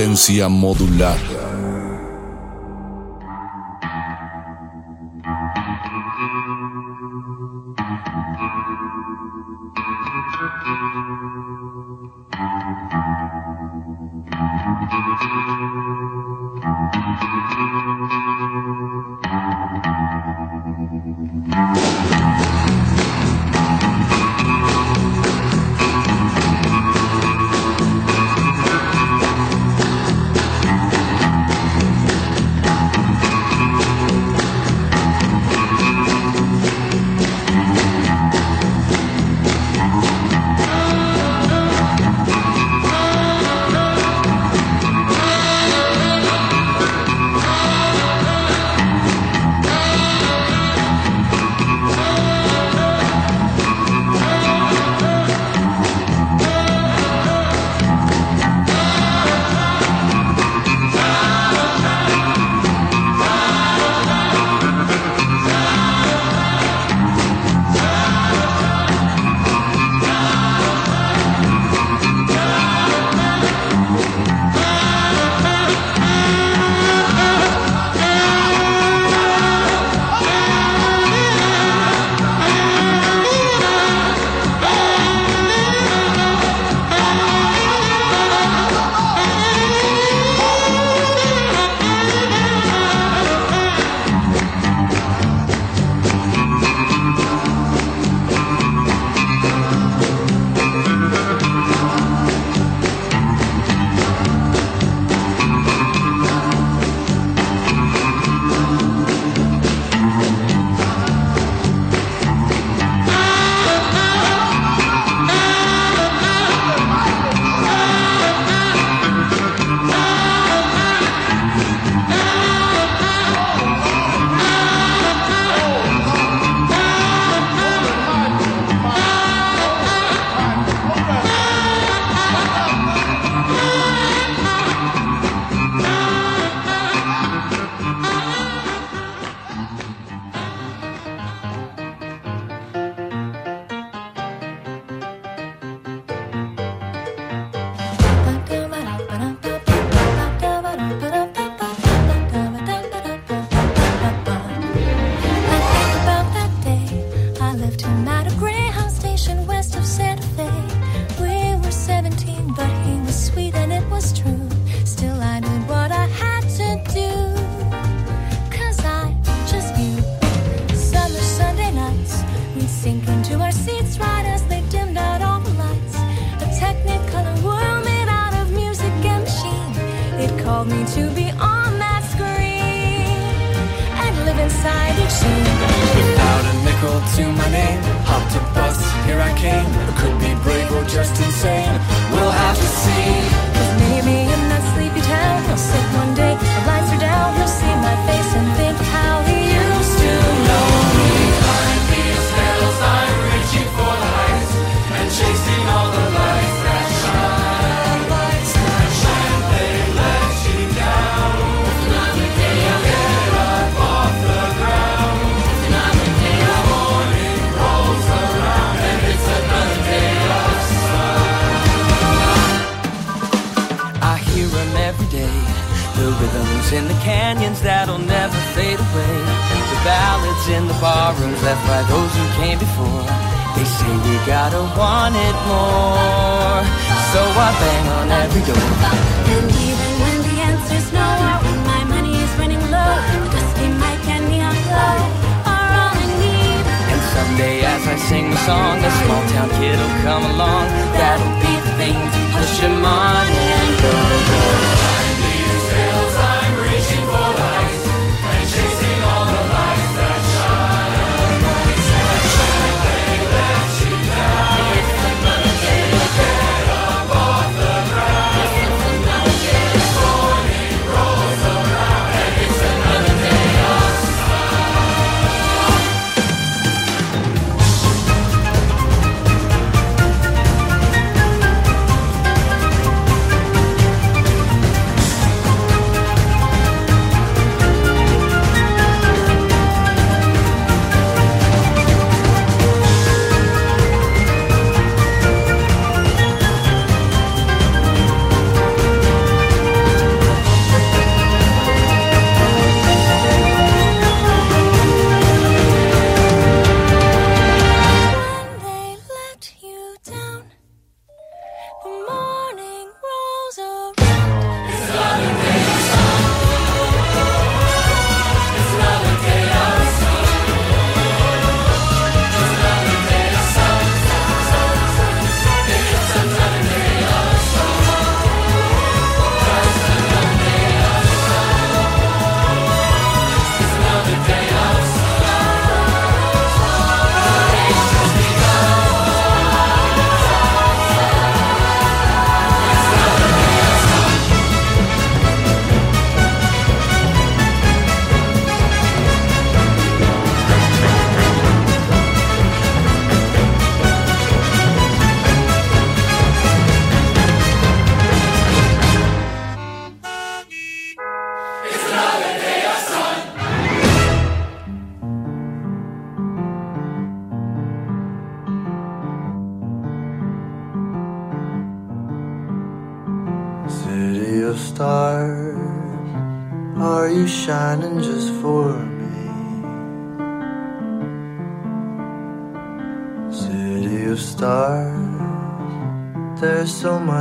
Resistencia modulada.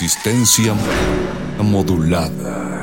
Resistencia modulada.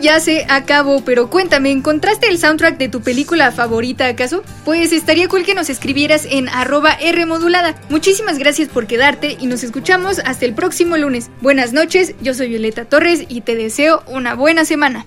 Ya se acabó, pero cuéntame, ¿encontraste el soundtrack de tu película favorita acaso? Pues estaría cool que nos escribieras en arroba Rmodulada. Muchísimas gracias por quedarte y nos escuchamos hasta el próximo lunes. Buenas noches, yo soy Violeta Torres y te deseo una buena semana.